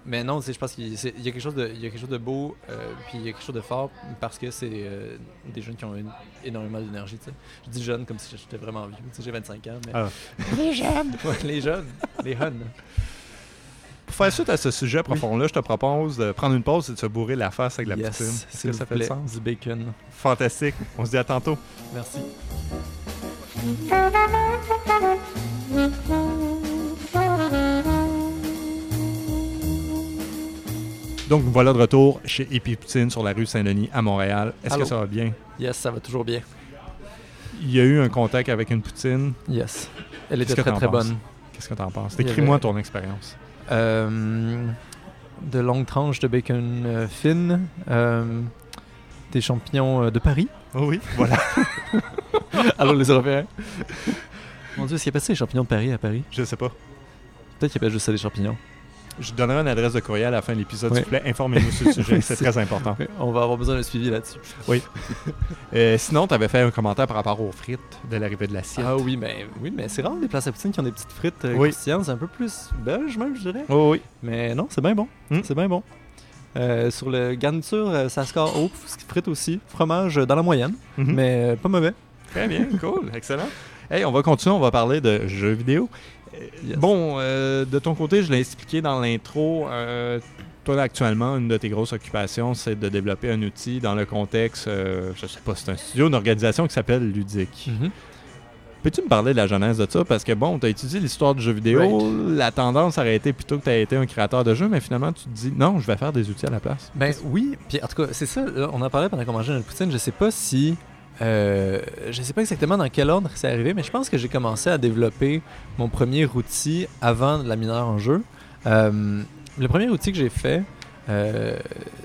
mais non, je pense qu'il y a c'est- il y a quelque chose de, il y a quelque chose de beau, euh, puis il y a quelque chose de fort parce que c'est euh, des jeunes qui ont une- énormément d'énergie. Je dis jeunes comme si j'étais vraiment vieux. J'ai 25 ans. Mais... Ah. Les jeunes! les jeunes, les huns. Pour faire suite à ce sujet profond-là, je te propose de prendre une pause et de se bourrer la face avec la yes, poutine. Est-ce que ça fait sens? du bacon. Fantastique. On se dit à tantôt. Merci. Donc, voilà de retour chez Épi Poutine sur la rue Saint-Denis à Montréal. Est-ce que ça va bien? Yes, ça va toujours bien. Il y a eu un contact avec une poutine. Yes. Elle était très très penses? bonne. Qu'est-ce que tu en penses? Décris-moi avait- ton expérience. Euh, de longues tranches de bacon euh, fine, euh, des champignons de Paris. Oh oui, voilà. Allô les Européens. Mon Dieu, est-ce qu'il appelle ça les champignons de Paris à Paris Je sais pas. Peut-être qu'il appelle juste ça des champignons. Je donnerai une adresse de courriel à la fin de l'épisode, Oui. s'il vous plaît. Informez-nous sur le sujet, c'est très important. On va avoir besoin de suivi là-dessus. Euh, sinon, tu avais fait un commentaire par rapport aux frites de l'arrivée de l'assiette. Ah oui, mais oui, mais c'est rare des places à poutine qui ont des petites frites euh, Oui. c'est un peu plus belge même, je dirais. Oh oui. Mais non, c'est bien bon. Hmm. C'est bien bon. Euh, sur le garniture, ça score haut, frites aussi, fromage dans la moyenne, Mhm. mais pas mauvais. Très bien, cool, excellent. Hey, on va continuer, on va parler de jeux vidéo. Euh, Yes. Bon, euh, de ton côté, je l'ai expliqué dans l'intro. euh, toi, actuellement, une de tes grosses occupations, c'est de développer un outil dans le contexte, euh, je sais pas, c'est un studio, une organisation qui s'appelle Ludique. Mhm. Peux-tu me parler de la genèse de ça? Parce que bon, tu as étudié l'histoire du jeu vidéo, la tendance aurait été plutôt que tu aies été un créateur de jeux, mais finalement, tu te dis non, je vais faire des outils à la place. Ben oui, puis en tout cas, c'est ça, là, on en parlait pendant qu'on mangeait notre poutine, je sais pas si... euh, je sais pas exactement dans quel ordre c'est arrivé, mais je pense que j'ai commencé à développer mon premier outil avant la mineure en jeu. Euh, le premier outil que j'ai fait, euh,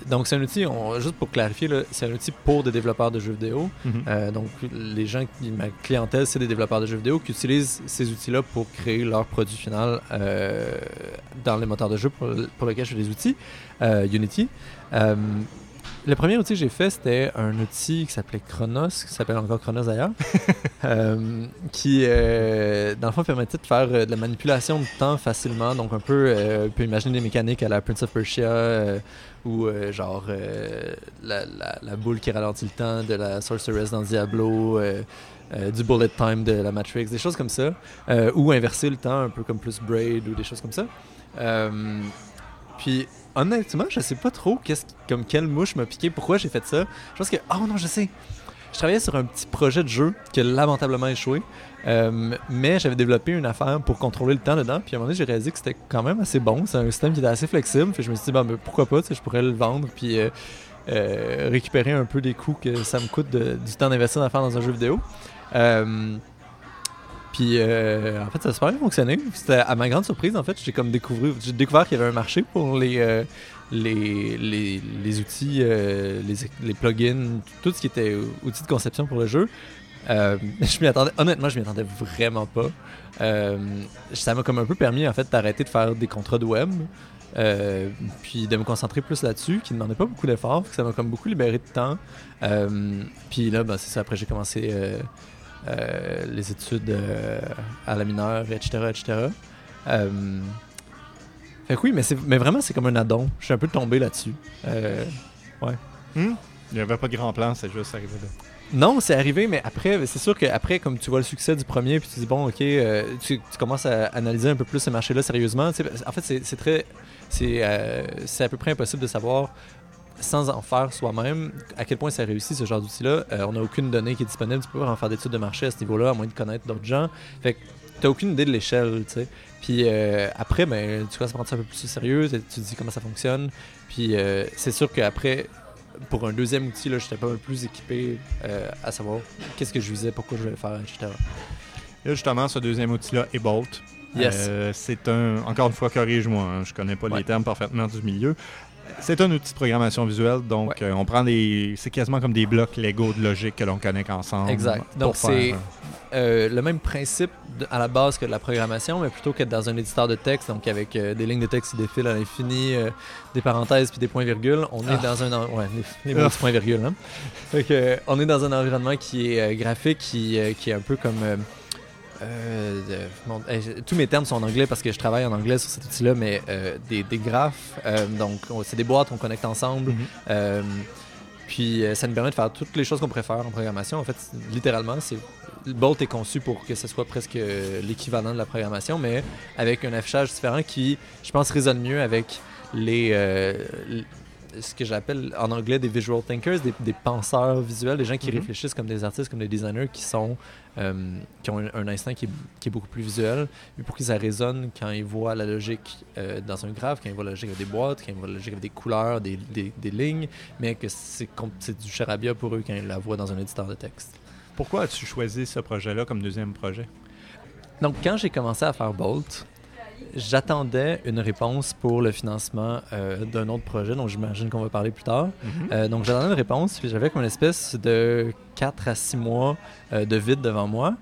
donc c'est un outil, on- juste pour clarifier, c'est un outil pour des développeurs de jeux vidéo. Mhm. Donc, les gens, qui, ma clientèle, c'est des développeurs de jeux vidéo qui utilisent ces outils-là pour créer leur produit final dans les moteurs de jeu pour, pour lesquels je fais des outils, Unity. Le premier outil que j'ai fait, c'était un outil qui s'appelait Chronos, qui s'appelle encore Chronos d'ailleurs, euh, qui, euh, dans le fond, permettait de faire euh, de la manipulation de temps facilement. Donc, un peu, on peut imaginer des mécaniques à la Prince of Persia, ou genre la, la, boule qui ralentit le temps de la Sorceress dans Diablo. du bullet time de la Matrix, des choses comme ça, ou inverser le temps, un peu comme plus Braid ou des choses comme ça. puis honnêtement, je sais pas trop qu'est-ce, comme quelle mouche m'a piqué, pourquoi j'ai fait ça. Je pense que, oh non, je sais. Je travaillais sur un petit projet de jeu qui a lamentablement échoué, euh, mais j'avais développé une affaire pour contrôler le temps dedans. Puis à un moment donné, j'ai réalisé que c'était quand même assez bon. C'est un système qui était assez flexible. Puis je me suis dit, ben, pourquoi pas, je pourrais le vendre puis euh, euh, récupérer un peu des coûts que ça me coûte du temps d'investir dans faire dans un jeu vidéo. Puis euh, en fait, ça a super bien fonctionné. C'était à ma grande surprise, en fait, j'ai comme découvert, j'ai découvert qu'il y avait un marché pour les euh, les, les, les, outils, euh, les, plugins, tout ce qui était outils de conception pour le jeu. je m'y attendais, honnêtement, je m'y attendais vraiment pas. ça m'a comme un peu permis en fait d'arrêter de faire des contrats de web. puis de me concentrer plus là-dessus, qui ne demandait pas beaucoup d'efforts, ça m'a comme beaucoup libéré de temps. puis là, ben, c'est ça, après j'ai commencé les études euh, à la mineure, etc. etc. Euh, fait que oui, mais, mais vraiment, c'est comme un addon. Je suis un peu tombé là-dessus. ouais. Hmm? Il n'y avait pas de grand plan, c'est juste arrivé là. Non, c'est arrivé, mais après, c'est sûr qu'après, comme tu vois le succès du premier, puis tu dis, bon, ok, tu, commences à analyser un peu plus ce marché-là sérieusement. en fait, c'est très. C'est à peu près impossible de savoir sans en faire soi-même, à quel point ça réussit ce genre d'outil-là. Euh, on n'a aucune donnée qui est disponible. Tu peux pas en faire d'études de marché à ce niveau-là, à moins de connaître d'autres gens. Fait que tu n'as aucune idée de l'échelle, tu sais. Puis euh, après, ben, tu commences à prendre ça un peu plus sérieux, tu te dis comment ça fonctionne. Puis euh, c'est sûr qu'après, pour un deuxième outil, là, j'étais pas mal plus équipé à savoir qu'est-ce que je visais, pourquoi je voulais faire, etc. Et justement, ce deuxième outil-là est Bolt. Yes. c'est un, encore une fois, corrige-moi, hein, je connais pas les termes parfaitement du milieu. C'est un outil de programmation visuelle, donc euh, on prend des. C'est quasiment comme des blocs Lego de logique que l'on connecte ensemble. Exact. Donc c'est euh, le même principe à la base que de la programmation, mais plutôt qu'être dans un éditeur de texte, donc avec euh, des lignes de texte qui défilent à l'infini, des parenthèses puis des points-virgules, on est ah. dans un. Ouais, les, les points-virgules. Hein? on est dans un environnement qui est graphique, qui, qui est un peu comme euh, tous mes termes sont en anglais parce que je travaille en anglais sur cet outil-là, mais euh, des, graphes, euh, donc c'est des boîtes qu'on connecte ensemble. Mhm. puis ça nous permet de faire toutes les choses qu'on préfère en programmation. En fait, littéralement, c'est Bolt est conçu pour que ce soit presque l'équivalent de la programmation, mais avec un affichage différent qui, je pense, résonne mieux avec les, ce que j'appelle en anglais des visual thinkers, des, penseurs visuels, des gens qui mhm. réfléchissent comme des artistes, comme des designers, qui sont euh, qui ont un, instinct qui est, beaucoup plus visuel, mais pour qu'ils ça résonne quand ils voient la logique euh, dans un graphe, quand ils voient la logique avec des boîtes, quand ils voient la logique avec des couleurs, des, des, lignes, mais que c'est du charabia pour eux quand ils la voient dans un éditeur de texte. Pourquoi as-tu choisi ce projet-là comme deuxième projet? Donc, quand j'ai commencé à faire Bolt, j'attendais une réponse pour le financement euh, d'un autre projet dont j'imagine qu'on va parler plus tard. Mhm. Euh, donc j'attendais une réponse, puis j'avais comme une espèce de 4 à 6 mois euh, de vide devant moi.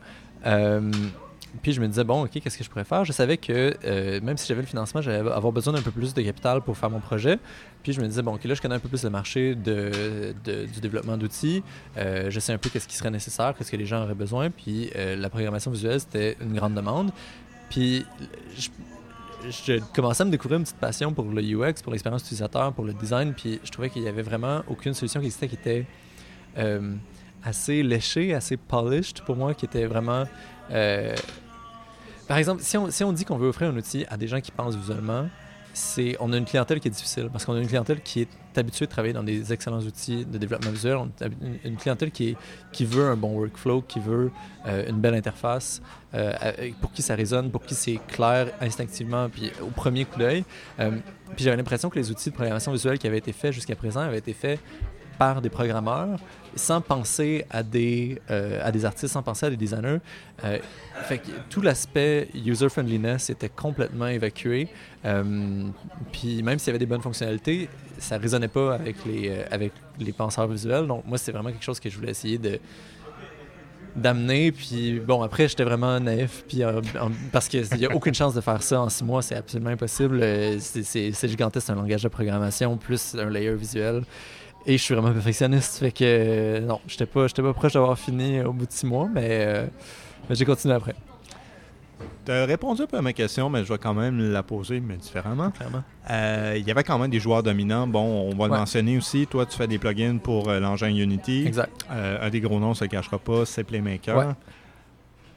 puis je me disais, bon, OK, qu'est-ce que je pourrais faire? Je savais que même si j'avais le financement, j'allais avoir besoin d'un peu plus de capital pour faire mon projet. Puis je me disais, bon, OK, là, je connais un peu plus le marché de, du développement d'outils. je sais un peu qu'est-ce qui serait nécessaire, qu'est-ce que les gens auraient besoin. Puis la programmation visuelle, c'était une grande demande. Puis je, je commençais à me découvrir une petite passion pour le UX, pour l'expérience utilisateur, pour le design, puis je trouvais qu'il n'y avait vraiment aucune solution qui existait qui était euh, assez léchée, assez polished pour moi, qui était vraiment... Euh, par exemple, si on, si on dit qu'on veut offrir un outil à des gens qui pensent visuellement, on a une clientèle qui est difficile parce qu'on a une clientèle qui est habituée de travailler dans des excellents outils de développement visuel, une, clientèle qui veut un bon workflow, qui veut euh, une belle interface, euh, pour qui ça résonne, pour qui c'est clair instinctivement, puis au premier coup d'œil. Euh, puis j'avais l'impression que les outils de programmation visuelle qui avaient été faits jusqu'à présent avaient été faits par des programmeurs sans penser à des, euh, à des artistes, sans penser à des designers. Euh, fait que tout l'aspect user-friendliness était complètement évacué. Euh, puis même s'il y avait des bonnes fonctionnalités, ça ne résonnait pas avec les, avec les penseurs visuels. Donc moi, c'est vraiment quelque chose que je voulais essayer de d'amener puis bon après j'étais vraiment naïf puis parce qu'il n'y a aucune chance de faire ça en six mois c'est absolument impossible c'est gigantesque un langage de programmation plus un layer visuel Et je suis vraiment perfectionniste, fait que euh, non, j'étais pas, j'étais pas proche d'avoir fini au bout de six mois, mais, euh, mais j'ai continué après. Tu as répondu un peu à ma question, mais je vais quand même la poser, mais différemment. Euh, Il y avait quand même des joueurs dominants. Bon, on va le mentionner aussi. Toi, tu fais des plugins pour euh, l'engin Unity. Exact. Euh, un des gros noms, ça ne cachera pas, c'est Playmaker. Ouais.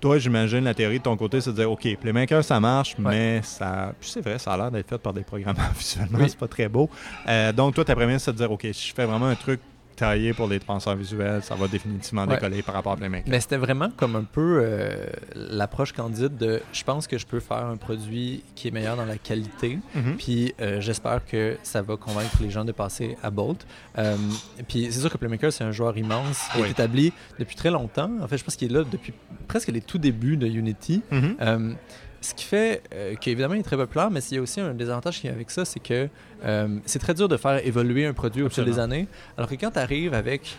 Toi, j'imagine la théorie de ton côté, c'est de dire OK, Playmaker, ça marche, Ouais. mais ça. Puis c'est vrai, ça a l'air d'être fait par des programmeurs visuellement, Oui. c'est pas très beau. Euh, donc, toi, ta première, c'est de dire OK, je fais vraiment un truc taillé pour les penseurs visuels, ça va définitivement Ouais. décoller par rapport à Playmaker. Mais c'était vraiment comme un peu euh, l'approche candide de je pense que je peux faire un produit qui est meilleur dans la qualité, Mhm. puis euh, j'espère que ça va convaincre les gens de passer à Bolt. Euh, puis c'est sûr que Playmaker, c'est un joueur immense, qui Oui. est établi depuis très longtemps. En fait, je pense qu'il est là depuis presque les tout débuts de Unity. Mhm. Ce qui fait euh, qu'évidemment, il est très populaire, mais il y a aussi un désavantage qui est avec ça, c'est que euh, c'est très dur de faire évoluer un produit au fil des années. Alors que quand tu arrives avec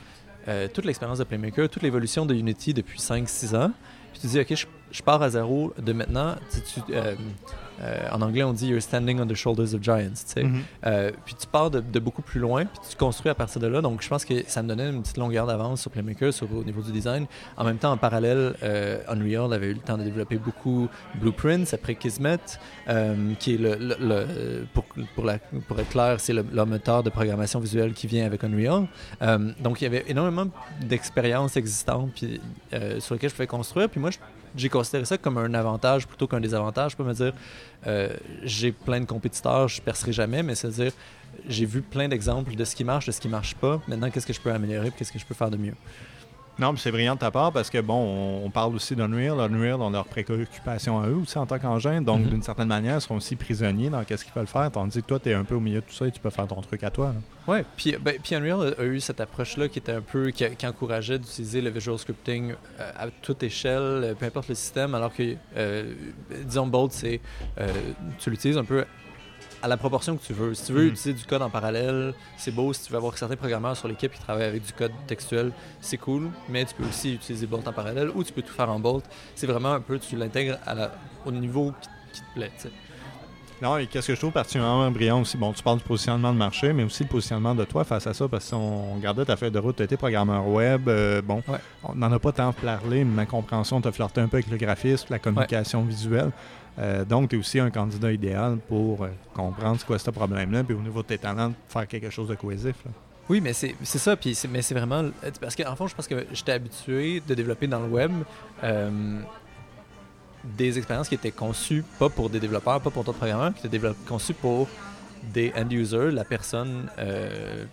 euh, toute l'expérience de Playmaker, toute l'évolution de Unity depuis 5-6 ans, puis tu dis, OK, je, je pars à zéro de maintenant. Tu, tu- euh, en anglais, on dit You're standing on the shoulders of giants. Mhm. Euh, puis tu pars de, de beaucoup plus loin, puis tu construis à partir de là. Donc je pense que ça me donnait une petite longueur d'avance sur Playmaker, sur, au niveau du design. En même temps, en parallèle, euh, Unreal avait eu le temps de développer beaucoup Blueprints après Kismet, qui est le, le- le- pour, pour, la- pour être clair, c'est le, le moteur de programmation visuelle qui vient avec Unreal. Donc il y avait énormément d'expériences existantes puis, sur lesquelles je pouvais construire. Puis moi, je- j'ai considéré ça comme un avantage plutôt qu'un désavantage. Je peux me dire, euh, j'ai plein de compétiteurs, je percerai jamais, mais c'est-à-dire, j'ai vu plein d'exemples de ce qui marche, de ce qui marche pas. Maintenant, qu'est-ce que je peux améliorer, qu'est-ce que je peux faire de mieux? Non, mais c'est brillant de ta part parce que, bon, on, parle aussi d'Unreal. Unreal ont leurs préoccupations à eux aussi en tant qu'engin. Donc, Mhm. d'une certaine manière, ils sont aussi prisonniers dans ce qu'ils veulent faire. Tandis que toi, tu es un peu au milieu de tout ça et tu peux faire ton truc à toi. Ouais, puis, ben, puis Unreal a, eu cette approche-là qui était un peu, qui, qui encourageait d'utiliser le visual scripting euh, à toute échelle, euh, peu importe le système, alors que, euh, disons, Bolt, c'est, euh, tu l'utilises un peu à la proportion que tu veux. Si tu veux Mhm. utiliser du code en parallèle, c'est beau. Si tu veux avoir certains programmeurs sur l'équipe qui travaillent avec du code textuel, c'est cool. Mais tu peux aussi utiliser Bolt en parallèle ou tu peux tout faire en Bolt. C'est vraiment un peu, tu l'intègres au niveau qui, qui te plaît. Non, et qu'est-ce que je trouve particulièrement brillant aussi, bon, tu parles du positionnement de marché, mais aussi le positionnement de toi face à ça, parce que si on regardait ta feuille de route, tu étais programmeur web, euh, bon, Ouais. on n'en a pas tant parlé, mais ma compréhension, tu flirté un peu avec le graphisme, la communication visuelle. Euh, donc, tu es aussi un candidat idéal pour euh, comprendre c'est quoi ce problème-là, puis au niveau de tes talents, faire quelque chose de cohésif. Oui, mais c'est ça. Puis mais c'est vraiment. Parce qu'en fond, je pense que j'étais habitué de développer dans le web euh, des expériences qui étaient conçues pas pour des développeurs, pas pour d'autres programmeurs, qui étaient conçues pour des end-users, la personne euh,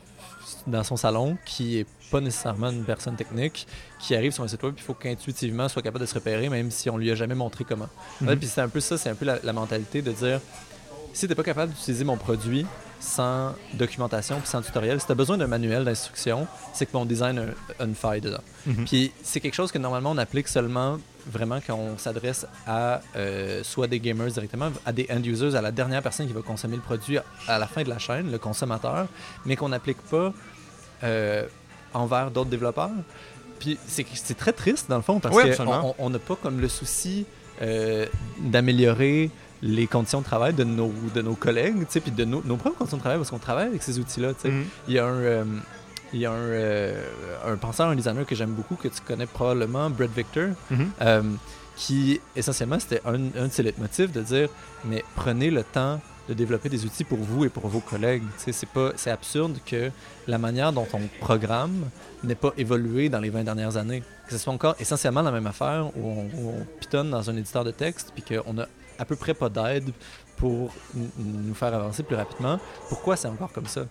dans son salon qui est pas nécessairement une personne technique, qui arrive sur un site web, il faut qu'intuitivement soit capable de se repérer, même si on lui a jamais montré comment. Mhm. puis c'est un peu ça, c'est un peu la, la mentalité de dire si t'es pas capable d'utiliser mon produit sans documentation puis sans tutoriel, si tu as besoin d'un manuel d'instruction, c'est que mon design a une faille dedans. Mhm. Puis c'est quelque chose que normalement on applique seulement vraiment quand on s'adresse à euh, soit des gamers directement, à des end-users, à la dernière personne qui va consommer le produit à la fin de la chaîne, le consommateur, mais qu'on n'applique pas euh, envers d'autres développeurs. Puis c'est très triste dans le fond parce Oui, qu'on n'a pas comme le souci euh, d'améliorer les conditions de travail de nos, de nos collègues, tu sais, puis de nos, nos propres conditions de travail parce qu'on travaille avec ces outils-là. tu sais. Mhm. Il y a un, euh, il y a un, euh, un penseur, un designer que j'aime beaucoup, que tu connais probablement, Brett Victor, Mhm. euh, qui essentiellement c'était un, un de ses leitmotifs de dire mais prenez le temps de développer des outils pour vous et pour vos collègues. C'est absurde que la manière dont on programme n'ait pas évolué dans les 20 dernières années. Que ce soit encore essentiellement la même affaire où on, où on pitonne dans un éditeur de texte puis qu'on a à peu près pas d'aide pour nous faire avancer plus rapidement. Pourquoi c'est encore comme ça?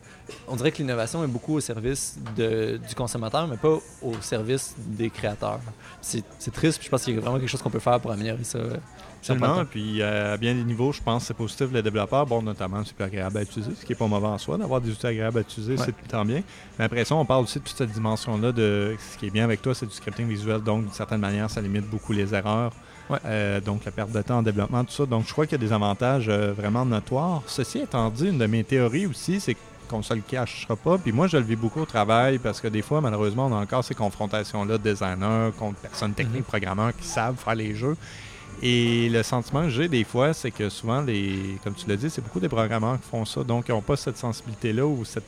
On dirait que l'innovation est beaucoup au service de- du consommateur, mais pas au service des créateurs. C'est triste, puis je pense qu'il y a vraiment quelque chose qu'on peut faire pour améliorer ça. euh, Absolument. Puis euh, à bien des niveaux, je pense que c'est positif les développeurs. Bon, notamment, c'est plus agréable à utiliser, ce qui n'est pas mauvais en soi. D'avoir des outils agréables à utiliser, Ouais. c'est temps bien. Mais après ça, on parle aussi de toute cette dimension-là de ce qui est bien avec toi, c'est du scripting visuel. Donc, d'une certaine manière, ça limite beaucoup les erreurs. Ouais. Euh, donc, la perte de temps en développement, tout ça. Donc, je crois qu'il y a des avantages euh, vraiment notoires. Ceci étant dit, une de mes théories aussi, c'est qu'on se le cachera pas. Puis moi, je le vis beaucoup au travail parce que des fois, malheureusement, on a encore ces confrontations-là de designers contre personnes techniques, Mhm. programmeurs qui savent faire les jeux. Et le sentiment que j'ai des fois, c'est que souvent, les, comme tu l'as dit, c'est beaucoup des programmeurs qui font ça. Donc, ils n'ont pas cette sensibilité-là ou cette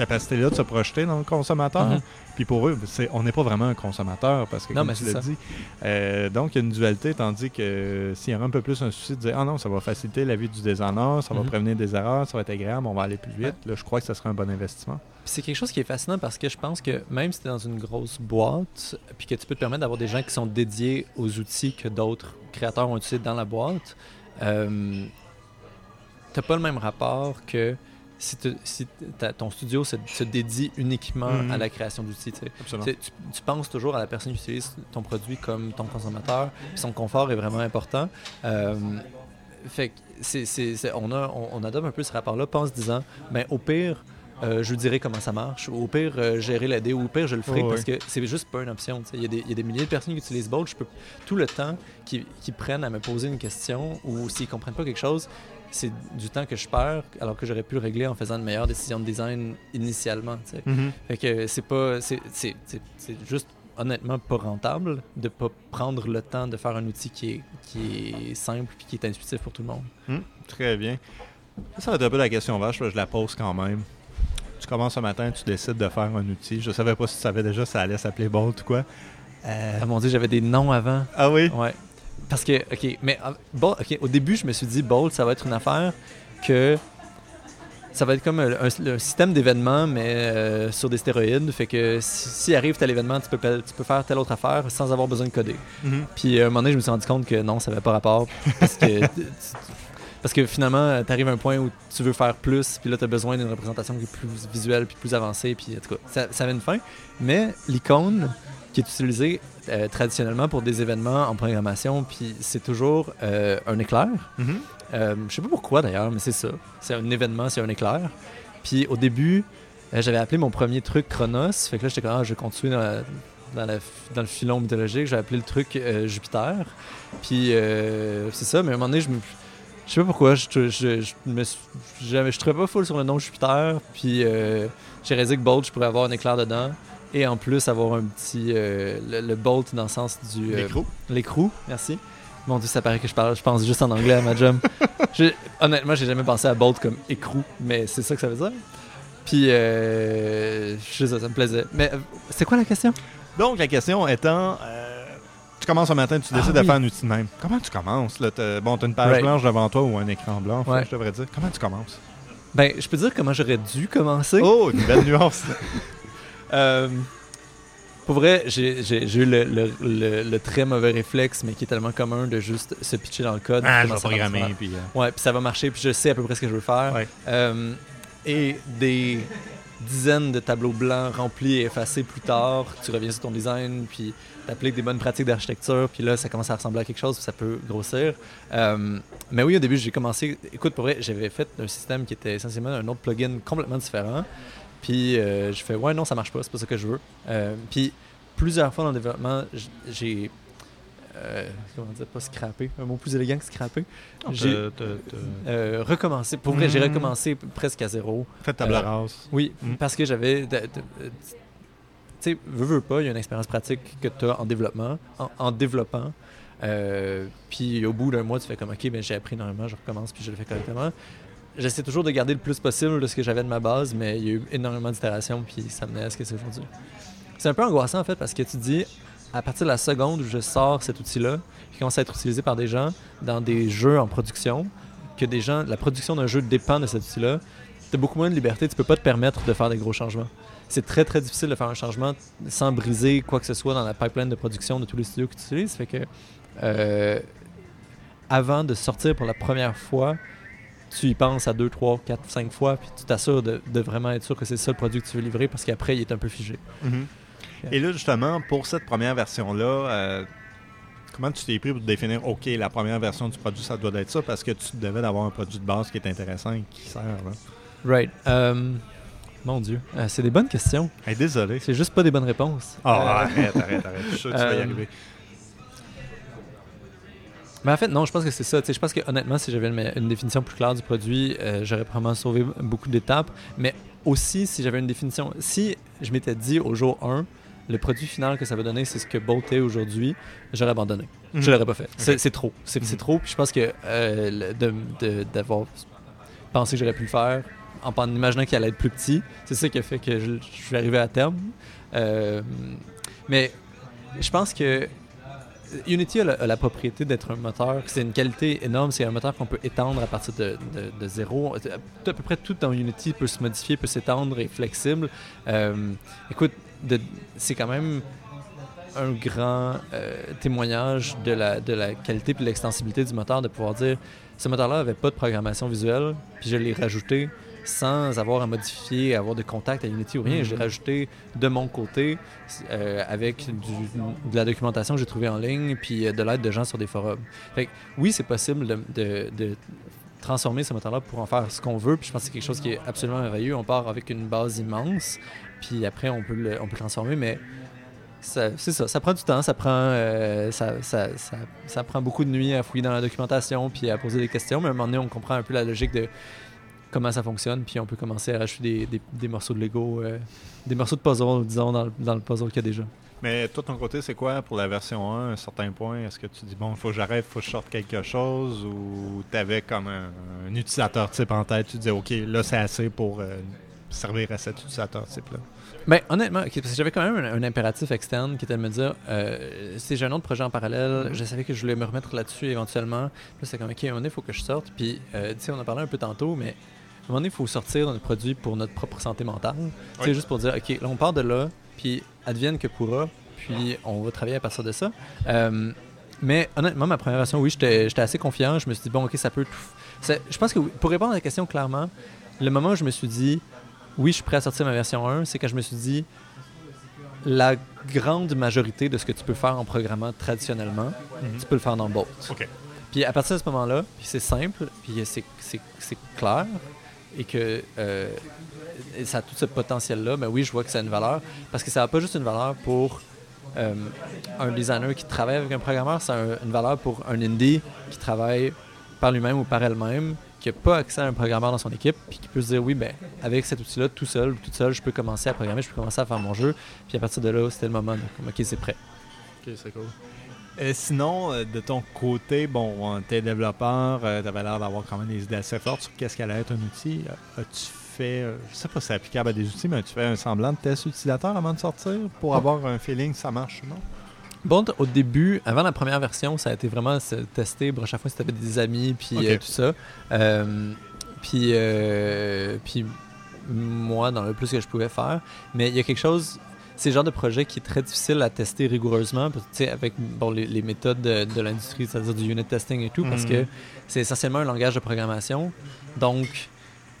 capacité-là de se projeter dans le consommateur. Mhm. Puis pour eux, on n'est pas vraiment un consommateur parce que, Non, comme tu l'as dit, euh, donc il y a une dualité, tandis que s'il y a un peu plus un souci de dire Ah non, ça va faciliter la vie du designer, ça va Mhm. prévenir des erreurs, ça va être agréable, on va aller plus vite, là, je crois que ça serait un bon investissement. Puis C'est quelque chose qui est fascinant parce que je pense que même si tu es dans une grosse boîte, puis que tu peux te permettre d'avoir des gens qui sont dédiés aux outils que d'autres créateurs ont utilisés dans la boîte, euh, t'as pas le même rapport que si, ton studio se, se dédie uniquement Mhm. à la création d'outils. tu penses toujours à la personne qui utilise ton produit comme ton consommateur. Son confort est vraiment important. Euh, fait c'est, on, a, on, on adopte un peu ce rapport-là, pas en se disant, ben, au pire, euh, je vous dirai comment ça marche, ou au pire, euh, gérer l'aider, ou au pire, je le ferai, parce que c'est juste pas une option. Il y, a des- il y a des milliers de personnes qui utilisent Bolt, je peux tout le temps qu'ils qu'ils prennent à me poser une question, ou s'ils comprennent pas quelque chose, c'est du temps que je perds, alors que j'aurais pu le régler en faisant une meilleure décision de design initialement. tu sais. Mhm. Fait que c'est pas. C'est juste honnêtement pas rentable de pas prendre le temps de faire un outil qui est, qui est simple puis qui est intuitif pour tout le monde. Hum, très bien. Ça va être un peu la question vache, je la pose quand même. Tu commences ce matin, tu décides de faire un outil. Je savais pas si tu savais déjà si ça allait s'appeler Bolt ou quoi. Euh, Ah mon dieu, j'avais des noms avant. Ah oui? Ouais. Parce que, ok, mais euh, bon, au début, je me suis dit, Bolt, ça va être une affaire que ça va être comme un, un- un système d'événements, mais euh, sur des stéroïdes. Fait que si, si arrive tel événement, tu peux, pa- tu peux faire telle autre affaire sans avoir besoin de coder. Mhm. Puis euh, à un moment donné, je me suis rendu compte que non, ça n'avait pas rapport. Parce que, tu- parce que finalement, tu arrives à un point où tu veux faire plus, puis là, tu as besoin d'une représentation qui est plus visuelle, puis plus avancée, puis en tout cas, ça, ça avait une fin. Mais l'icône qui est utilisée euh, traditionnellement pour des événements en programmation, puis c'est toujours euh, un éclair. Mhm. Euh, je sais pas pourquoi d'ailleurs, mais c'est ça. C'est un événement, c'est un éclair. Puis au début, j'avais appelé mon premier truc Chronos. Fait que là, j'étais comme, ah, je vais continuer dans, la- dans, la- dans le filon mythologique. J'ai appelé le truc Jupiter. Puis c'est ça, mais à un moment donné, je me. Je sais pas pourquoi, je, je, je, je me j'avais- je trouvais pas full sur le nom Jupiter. Puis j'ai réalisé que Bolt, je pourrais avoir un éclair dedans. Et en plus, avoir un petit. euh, le, le Bolt dans le sens du. euh, L'écrou. L'écrou, merci. Mon dieu, ça paraît que je parle, je pense juste en anglais à ma job. Honnêtement, j'ai jamais pensé à Bolt comme écrou, mais c'est ça que ça veut dire. Puis, euh, je sais ça, ça me plaisait. Mais euh, c'est quoi la question? Donc, la question étant, tu commences un matin, tu Ah décides de oui. faire un outil de même. Comment tu commences? Là, bon, tu as une page Right. blanche devant toi ou un écran blanc, Ouais. je devrais dire. Comment tu commences? Ben, je peux dire comment j'aurais dû commencer. Oh, une belle nuance. Euh, pour vrai, j'ai eu le, le- le- le très mauvais réflexe, mais qui est tellement commun de juste se pitcher dans le code. ah, je vais programmer. Puis, euh, Ouais, puis ça va marcher, puis je sais à peu près ce que je veux faire. Ouais. Euh, et des dizaines de tableaux blancs remplis et effacés plus tard, tu reviens sur ton design, puis t'appliques des bonnes pratiques d'architecture, puis là, ça commence à ressembler à quelque chose, puis ça peut grossir. Euh, mais oui, au début, j'ai commencé... Écoute, pour vrai, j'avais fait un système qui était essentiellement un autre plugin complètement différent. Puis euh, je fais, ouais, non, ça marche pas, c'est pas ça que je veux. Euh, puis plusieurs fois dans le développement, j'ai... euh, comment dire, pas scrappé, un mot plus élégant que scrappé. J'ai euh, recommencé. Pour vrai, j'ai Mm. recommencé presque à zéro. fait table rase. Oui, Mm. parce que j'avais. Tu sais, veux, veux pas, il y a une expérience pratique que tu as en développement, en, en développant. Euh, puis au bout d'un mois, tu fais comme, OK, ben, j'ai appris énormément, je recommence, puis je le fais correctement. J'essaie toujours de garder le plus possible de ce que j'avais de ma base, mais il y a eu énormément d'itérations, puis ça menait à ce que c'est aujourd'hui. C'est un peu angoissant, en fait, parce que tu dis, à partir de la seconde où je sors cet outil-là, qui commence à être utilisé par des gens dans des jeux en production, que des gens, la production d'un jeu dépend de cet outil-là, tu as beaucoup moins de liberté, tu peux pas te permettre de faire des gros changements. C'est très très difficile de faire un changement sans briser quoi que ce soit dans la pipeline de production de tous les studios que tu utilises. Fait que euh, avant de sortir pour la première fois, tu y penses à 2, 3, 4, 5 fois, puis tu t'assures de, de vraiment être sûr que c'est ça le produit que tu veux livrer parce qu'après, il est un peu figé. Mhm. Et là, justement, pour cette première version-là, euh, comment tu t'es pris pour définir, OK, la première version du produit, ça doit être ça, parce que tu devais d'avoir un produit de base qui est intéressant et qui sert. Là. Right. Euh, mon Dieu. Euh, c'est des bonnes questions. Hey, désolé. C'est juste pas des bonnes réponses. Ah, Euh, arrête, arrête, arrête. Je suis sûr que tu vas y arriver. Mais en fait, non, je pense que c'est ça. Je pense que honnêtement, si j'avais une, une définition plus claire du produit, euh, j'aurais probablement sauvé beaucoup d'étapes. Mais aussi, si j'avais une définition, si je m'étais dit au jour 1, le produit final que ça va donner, c'est ce que Bolt est aujourd'hui, j'aurais abandonné. Mhm. Je l'aurais pas fait. C'est trop. C'est Mhm. trop. Puis je pense que euh, d'avoir pensé que j'aurais pu le faire, en, imaginant qu'il allait être plus petit. C'est ça qui a fait que je, suis arrivé à terme. Euh, mais je pense que Unity a la, propriété d'être un moteur, c'est une qualité énorme, c'est un moteur qu'on peut étendre à partir de, zéro. À peu près tout dans Unity peut se modifier, peut s'étendre et flexible. Euh, écoute, c'est quand même un grand euh, témoignage de la, de la qualité et de l'extensibilité du moteur de pouvoir dire ce moteur-là n'avait pas de programmation visuelle, puis je l'ai rajouté sans avoir à modifier, avoir de contact à Unity ou rien. Je l'ai mhm. rajouté de mon côté euh, avec de la documentation que j'ai trouvée en ligne, puis euh, de l'aide de gens sur des forums. Fait oui, c'est possible de, de, transformer ce moteur-là pour en faire ce qu'on veut, puis je pense que c'est quelque chose qui est absolument merveilleux. On part avec une base immense, puis après, on peut le, on peut le transformer, mais c'est ça, ça prend du temps, ça prend, euh, ça, ça, ça, prend beaucoup de nuits à fouiller dans la documentation puis à poser des questions, mais à un moment donné, on comprend un peu la logique de comment ça fonctionne, puis on peut commencer à rajouter des, des, morceaux de Lego, euh, des morceaux de puzzle, disons, dans, dans le puzzle qu'il y a déjà. Mais toi, ton côté, c'est quoi pour la version 1, à un certain point? Est-ce que tu dis, bon, il faut que j'arrête, il faut que je sorte quelque chose, ou tu avais comme un, utilisateur type en tête, tu disais, OK, là, c'est assez pour euh, servir à cet utilisateur type-là? Ben, honnêtement, parce que j'avais quand même un, impératif externe qui était de me dire euh, si j'ai un autre projet en parallèle, je savais que je voulais me remettre là-dessus éventuellement. Puis c'est comme, OK, un il faut que je sorte. Puis, euh, tu sais, on en parlait un peu tantôt, mais un moment donné, il faut sortir notre produit pour notre propre santé mentale. C'est juste pour dire, OK, là, on part de là, puis advienne que pourra, puis on va travailler à partir de ça. Euh, mais honnêtement, ma première version, oui, j'étais assez confiant. Je me suis dit, bon, OK, ça peut tout. Je pense que pour répondre à la question clairement, le moment où je me suis dit, oui, je suis prêt à sortir ma version 1, c'est quand je me suis dit, la grande majorité de ce que tu peux faire en programmant traditionnellement, mhm. tu peux le faire dans Bolt. Puis à partir de ce moment-là, c'est simple, puis c'est clair, et que euh, ça a tout ce potentiel-là, mais oui, je vois que ça a une valeur, parce que ça n'a pas juste une valeur pour euh, un designer qui travaille avec un programmeur, c'est une valeur pour un indie qui travaille par lui-même ou par elle-même, qui n'a pas accès à un programmeur dans son équipe, puis qui peut se dire oui, ben avec cet outil-là, tout seul, toute seule, je peux commencer à programmer, je peux commencer à faire mon jeu, puis à partir de là, c'était le moment. Donc, ok, c'est prêt. Ok, c'est cool. Et sinon, euh, de ton côté, bon, t'es développeur, euh, t'avais l'air d'avoir quand même des idées assez fortes sur qu'est-ce qu'allait être un outil. Euh, as-tu fait, je sais pas si c'est applicable à des outils, mais as-tu fait un semblant de test utilisateur avant de sortir pour avoir un feeling ça marche ou non? Bon, au début, avant la première version, ça a été vraiment tester, à chaque fois si tu avais des amis, puis euh, tout ça. Euh, puis, euh, puis moi, dans le plus que je pouvais faire. Mais il y a quelque chose, c'est le genre de projet qui est très difficile à tester rigoureusement, avec bon, les, méthodes de, l'industrie, c'est-à-dire du unit testing et tout, parce mhm. que c'est essentiellement un langage de programmation. Donc,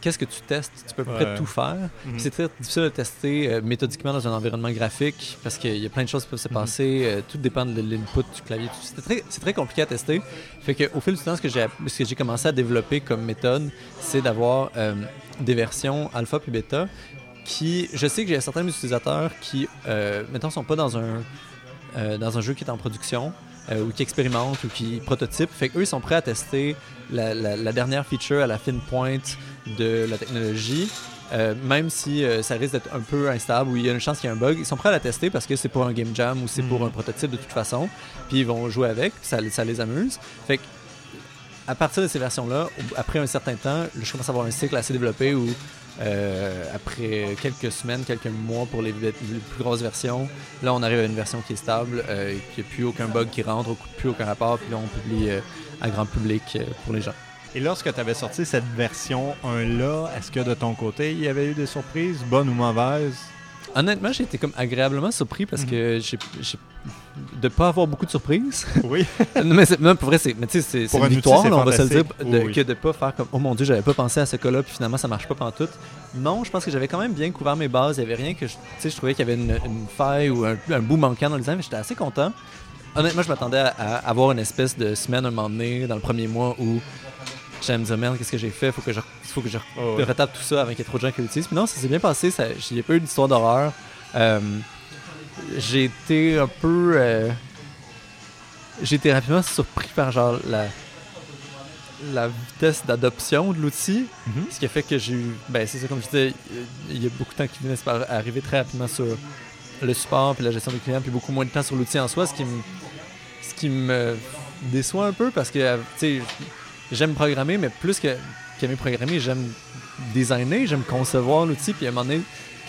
qu'est-ce que tu testes? Tu peux à peu près tout faire. Mhm. C'est très difficile de tester euh, méthodiquement dans un environnement graphique parce qu'il y a plein de choses qui peuvent se mhm. passer. Euh, tout dépend de l'input du clavier. C'est très, très, compliqué à tester. Fait qu'au fil du temps, ce que j'ai commencé à développer comme méthode, c'est d'avoir euh, des versions alpha puis bêta qui, je sais que j'ai certains utilisateurs qui, mettons, sont pas dans un, dans un jeu qui est en production, ou qui expérimentent ou qui prototypent. Fait qu'eux, ils sont prêts à tester la, la, dernière feature à la fine pointe de la technologie, euh, même si euh, ça risque d'être un peu instable ou il y a une chance qu'il y ait un bug, ils sont prêts à la tester parce que c'est pour un game jam ou c'est pour hmm. un prototype de toute façon. Puis ils vont jouer avec, ça, ça les amuse. Fait que, à partir de ces versions-là, après un certain temps, je commence à avoir un cycle assez développé où euh, après quelques semaines, quelques mois pour les, plus grosses versions, là on arrive à une version qui est stable, euh, qui n'y a plus aucun bug qui rentre, plus aucun rapport, puis là on publie à grand public pour les gens. Et lorsque tu avais sorti cette version 1-là, est-ce que de ton côté, il y avait eu des surprises, bonnes ou mauvaises? Honnêtement, j'ai été comme agréablement surpris parce que mhm. j'ai, de pas avoir beaucoup de surprises. Oui. mais non, pour vrai, c'est, mais c'est, une victoire, on va se le dire, de, que de pas faire comme oh mon dieu, j'avais pas pensé à ce cas-là, puis finalement ça marche pas pendant tout. Non, je pense que j'avais quand même bien couvert mes bases. Il y avait rien que je, je trouvais qu'il y avait une, faille ou un, un, bout manquant dans le design, mais j'étais assez content. Honnêtement, je m'attendais à, à, avoir une espèce de semaine un moment donné dans le premier mois où j'allais me dire merde qu'est-ce que j'ai fait? Faut que je faut que je oh, retape tout ça avant qu'il y ait trop de gens qui l'utilisent mais non ça s'est bien passé il n'y a pas eu d'histoire d'horreur euh, j'ai été un peu euh, j'ai été rapidement surpris par genre la la vitesse d'adoption de l'outil mm-hmm. ce qui a fait que j'ai eu ben c'est ça comme je disais il y a beaucoup de temps qui venait arriver très rapidement sur le support puis la gestion des clients puis beaucoup moins de temps sur l'outil en soi ce qui me ce qui me déçoit un peu parce que tu sais j'aime programmer, mais plus que qu'aimer programmer, j'aime designer, j'aime concevoir l'outil, puis à un moment donné,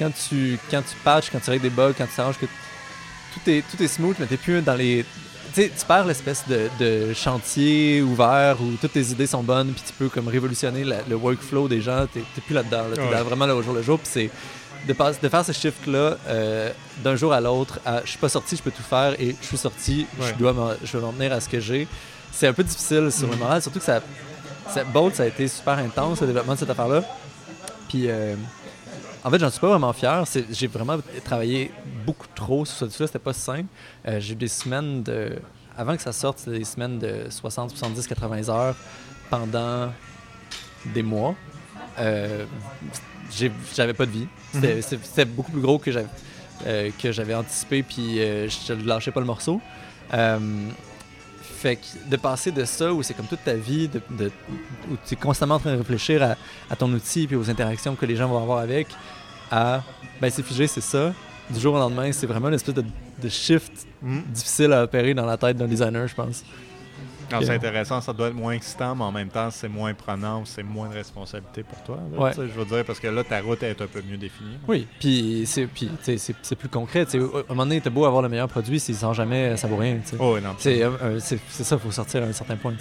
quand tu, quand tu patches, quand tu règles des bugs, quand tu t'arranges que tout est, tout est smooth, mais t'es plus dans les. Tu sais, tu perds l'espèce de, de chantier ouvert où toutes tes idées sont bonnes, puis tu peux comme révolutionner la- le workflow des gens. T'es plus là-dedans. Là. T'es Ouais. vraiment là au jour le jour. Puis c'est de, faire ce shift-là euh, d'un jour à l'autre. à Je suis pas sorti, je peux tout faire, et je suis sorti, Ouais. je dois m'en- je vais m'en tenir à ce que j'ai. C'est un peu difficile sur le Mhm. moral, surtout que ça, ça, Bolt, ça a été super intense le développement de cette affaire-là. Puis euh, en fait, j'en suis pas vraiment fier. J'ai vraiment travaillé beaucoup trop sur ça. C'était pas simple. Euh, j'ai eu des semaines de. Avant que ça sorte, c'était des semaines de 60, 70, 80 heures pendant des mois. Euh, j'avais pas de vie. C'était c'était- beaucoup plus gros que j'avais euh, anticipé, puis je ne lâchais pas le morceau. Fait que de passer de ça, où c'est comme toute ta vie, de, de- où tu es constamment en train de réfléchir à, à ton outil puis aux interactions que les gens vont avoir avec, à ben c'est figé, c'est ça. Du jour au lendemain, c'est vraiment une espèce de, de shift Mm. difficile à opérer dans la tête d'un designer, je pense. Non, c'est intéressant, ça doit être moins excitant, mais en même temps, c'est moins prenant, c'est moins de responsabilité pour toi. là, Ouais. Je veux dire, parce que là, ta route est un peu mieux définie. Oui, puis c'est c'est c'est plus concret. À un moment donné, t'as beau avoir le meilleur produit, sent jamais, ça vaut rien. Oh, oui. C'est euh, c'est- ça, il faut sortir à un certain point.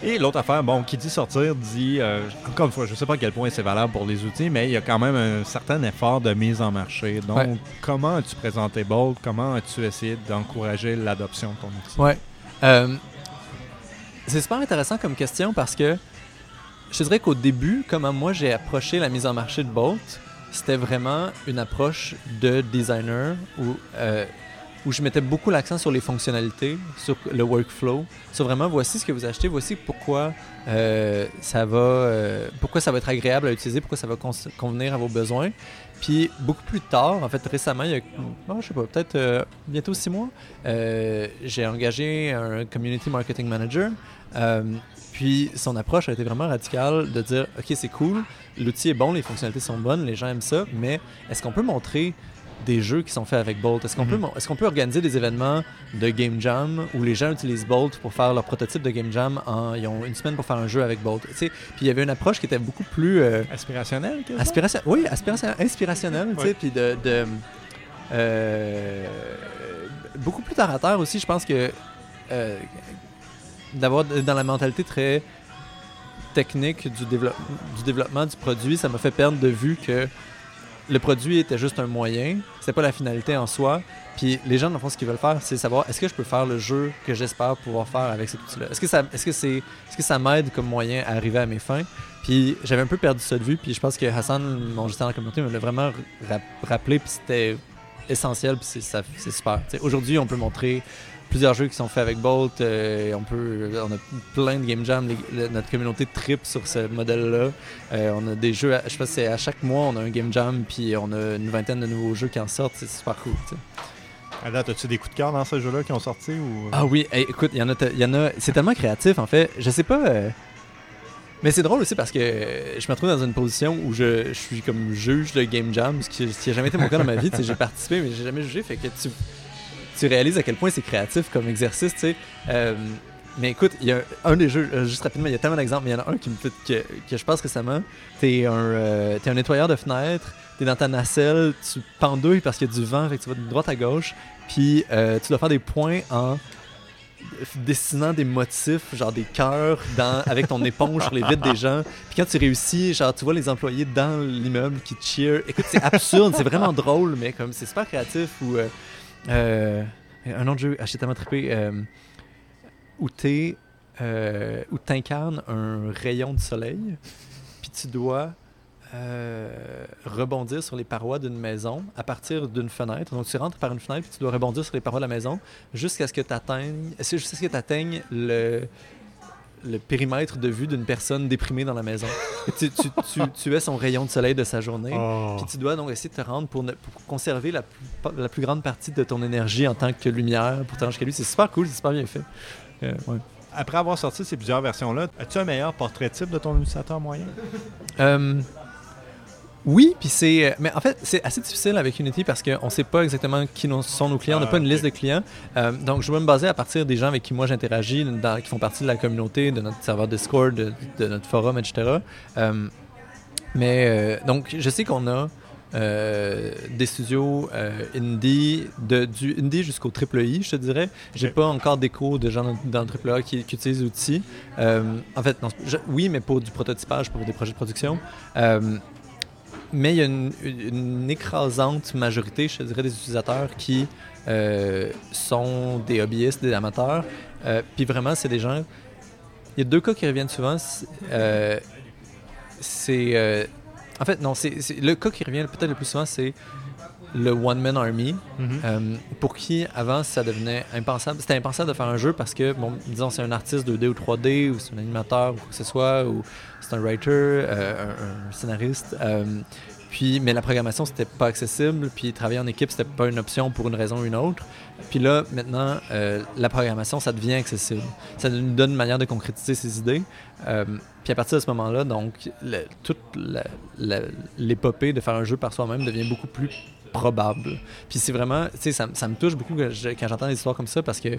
Et l'autre affaire, bon, qui dit sortir dit, euh, encore une fois, je ne sais pas à quel point c'est valable pour les outils, mais il y a quand même un certain effort de mise en marché. Donc, Ouais. comment as-tu présenté Bolt? Comment as-tu essayé d'encourager l'adoption de ton outil? Ouais. Euh, c'est super intéressant comme question parce que je dirais qu'au début, comment moi j'ai approché la mise en marché de Bolt, c'était vraiment une approche de designer où, euh, où je mettais beaucoup l'accent sur les fonctionnalités, sur le workflow, sur vraiment voici ce que vous achetez, voici pourquoi euh, ça va, euh, pourquoi ça va être agréable à utiliser, pourquoi ça va convenir à vos besoins. Puis beaucoup plus tard, en fait récemment, il y a, oh, je sais pas, peut-être bientôt six mois, j'ai engagé un community marketing manager. Euh, puis son approche a été vraiment radicale de dire OK, c'est cool, l'outil est bon, les fonctionnalités sont bonnes, les gens aiment ça, mais est-ce qu'on peut montrer des jeux qui sont faits avec Bolt? Est-ce qu'on Mhm. peut, mon- est-ce qu'on peut organiser des événements de Game Jam où les gens utilisent Bolt pour faire leur prototype de Game Jam en, Ils ont une semaine pour faire un jeu avec Bolt? Puis il y avait une approche qui était beaucoup plus. euh, Aspirationnel, quasiment? Aspiration, oui, aspiration, inspirationnel, tu sais, Ouais. puis de, de euh, beaucoup plus à terre aussi. Je pense que euh, d'avoir dans la mentalité très technique du, développe- du développement du produit, ça m'a fait perdre de vue que le produit était juste un moyen, c'était pas la finalité en soi. Puis les gens, dans le fond, ce qu'ils veulent faire, c'est savoir est-ce que je peux faire le jeu que j'espère pouvoir faire avec cet outil-là. Est-ce que ça, est-ce que c'est, est-ce que ça m'aide comme moyen à arriver à mes fins? Puis j'avais un peu perdu ça de vue. Puis je pense que Hassan, mon gestionnaire de la communauté, me l'a vraiment ra- rappelé. Puis c'était essentiel. Puis c'est, c'est super. Aujourd'hui, on peut montrer plusieurs jeux qui sont faits avec Bolt. euh, on peut, on a plein de game jam. Les- le- notre communauté tripe sur ce modèle-là. Euh, on a des jeux. à- je sais pas, c'est à chaque mois, on a un game jam. Puis on a une vingtaine de nouveaux jeux qui en sortent. C'est super cool. tu sais. À date, as-tu des coups de cœur dans ces jeux-là qui ont sorti? Ou... Ah oui, hey, écoute, il y en a, y en a, c'est tellement créatif en fait. Je sais pas, euh, mais c'est drôle aussi parce que je me retrouve dans une position où je, je suis comme juge de game jam, ce qui, ce qui a jamais été mon cas dans ma vie. J'ai participé, mais j'ai jamais jugé. Fait que tu, tu réalises à quel point c'est créatif comme exercice, tu sais. Euh, mais écoute, il y a un, des jeux, euh, juste rapidement, il y a tellement d'exemples, mais il y en a un qui me fait que, que je pense récemment. T'es un, euh, un nettoyeur de fenêtres, t'es dans ta nacelle, tu pendouilles parce qu'il y a du vent, fait tu vas de droite à gauche, puis euh, tu dois faire des points en dessinant des motifs, genre des cœurs, avec ton éponge sur les vitres des gens. Puis quand tu réussis, genre tu vois les employés dans l'immeuble qui cheer. Écoute, c'est absurde, c'est vraiment drôle, mais comme c'est super créatif. Ou euh, un autre jeu, j'ai tellement trippé, euh, où t'es, euh, où t'incarnes un rayon de soleil, puis tu dois euh, rebondir sur les parois d'une maison à partir d'une fenêtre. Donc tu rentres par une fenêtre puis tu dois rebondir sur les parois de la maison jusqu'à ce que tu atteignes jusqu'à ce que tu atteignes le le périmètre de vue d'une personne déprimée dans la maison. Tu, tu, tu, tu es son rayon de soleil de sa journée. Oh. Puis tu dois donc essayer de te rendre pour, ne- pour conserver la plus, la plus grande partie de ton énergie en tant que lumière pour jusqu'à lui. C'est super cool, c'est super bien fait. Euh, ouais. Après avoir sorti ces plusieurs versions-là, as-tu un meilleur portrait type de ton utilisateur moyen? Euh, oui, puis c'est. Mais en fait, c'est assez difficile avec Unity parce qu'on ne sait pas exactement qui sont nos clients. on n'a Ah, pas une liste de clients. Euh, donc, je vais me baser à partir des gens avec qui moi j'interagis, qui font partie de la communauté, de notre serveur Discord, de, de notre forum, etc. Euh, Mais euh, donc, je sais qu'on a euh, des studios euh, indie, de, du indie jusqu'au triple I, je te dirais. J'ai Ok. pas encore d'écho de gens dans, dans le triple A qui, qui utilisent l'outil. Euh, en fait, non, je- oui, mais pour du prototypage, pour des projets de production. Mais il y a une, écrasante majorité, je dirais, des utilisateurs qui euh, sont des hobbyistes, des amateurs. Euh, Puis vraiment, c'est des gens. Il y a deux cas qui reviennent souvent. C'est euh, en fait, non, c'est- le cas qui revient peut-être le plus souvent, c'est le One Man Army, Mhm. euh, pour qui avant ça devenait impensable. C'était impensable de faire un jeu parce que, bon, disons, c'est un artiste 2D ou 3D, ou c'est un animateur, ou quoi que ce soit, ou c'est un writer, euh, un, un scénariste. euh, puis, mais la programmation, c'était pas accessible, puis travailler en équipe, c'était pas une option pour une raison ou une autre. Puis là, maintenant, euh, la programmation, ça devient accessible. Ça nous donne une manière de concrétiser ses idées. Euh, puis à partir de ce moment-là, donc, le- toute l'épopée de faire un jeu par soi-même devient beaucoup plus probable. Puis c'est vraiment, tu sais, ça, me touche beaucoup quand j'entends des histoires comme ça parce que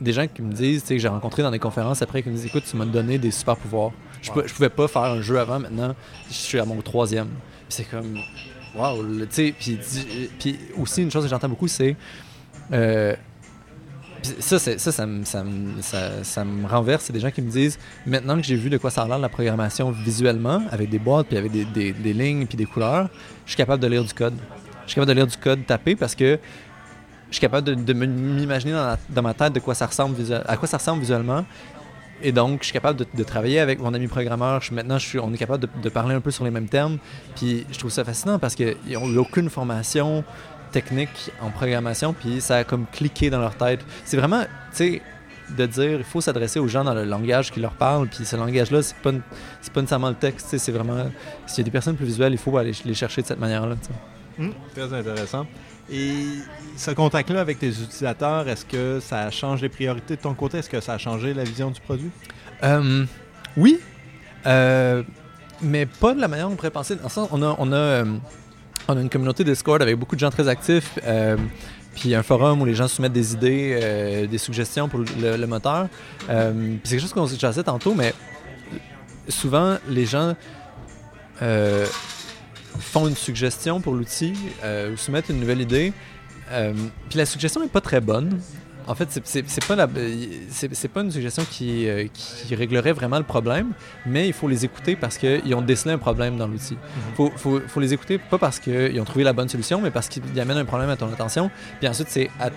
des gens qui me disent, tu sais, que j'ai rencontré dans des conférences après, qui me disent, écoute, tu m'as donné des super pouvoirs. Je, je pouvais pas faire un jeu avant, maintenant, je suis à mon troisième. C'est comme, waouh, tu sais, puis, aussi une chose que j'entends beaucoup, c'est euh, ça, ça, ça, me- ça, me- renverse. C'est des gens qui me disent maintenant que j'ai vu de quoi ça a l'air la programmation visuellement, avec des boîtes, puis avec des lignes, puis des couleurs, je suis capable de lire du code. Je suis capable de lire du code tapé parce que je suis capable de, m'imaginer dans, ma tête de quoi ça ressemble à quoi ça ressemble visuellement. Et donc, je suis capable de, travailler avec mon ami programmeur. Maintenant, on est capable de, parler un peu sur les mêmes termes. Puis, je trouve ça fascinant parce qu'ils n'ont aucune formation technique en programmation, puis ça a comme cliqué dans leur tête. C'est vraiment, tu sais, de dire, il faut s'adresser aux gens dans le langage qui leur parle, puis ce langage-là, c'est pas, pas nécessairement le texte, c'est vraiment, s'il y a des personnes plus visuelles, il faut aller les chercher de cette manière-là. Hum, très intéressant. Et ce contact-là avec tes utilisateurs, est-ce que ça change les priorités de ton côté? Est-ce que ça a changé la vision du produit? Euh, oui, euh, mais pas de la manière dont on pourrait penser. Dans le sens, on a, on a, euh, on a une communauté Discord avec beaucoup de gens très actifs, puis un forum où les gens soumettent des idées, des suggestions pour le, moteur. C'est quelque chose qu'on se jasait tantôt, mais souvent, les gens font une suggestion pour l'outil euh, ou soumettent une nouvelle idée. Euh, puis la suggestion n'est pas très bonne. En fait, c'est- pas, la- c'est c'est pas une suggestion qui, euh, qui réglerait vraiment le problème, mais il faut les écouter parce qu'ils ont décelé un problème dans l'outil. Il faut, faut, faut les écouter pas parce qu'ils ont trouvé la bonne solution, mais parce qu'ils amènent un problème à ton attention. Puis ensuite, c'est à,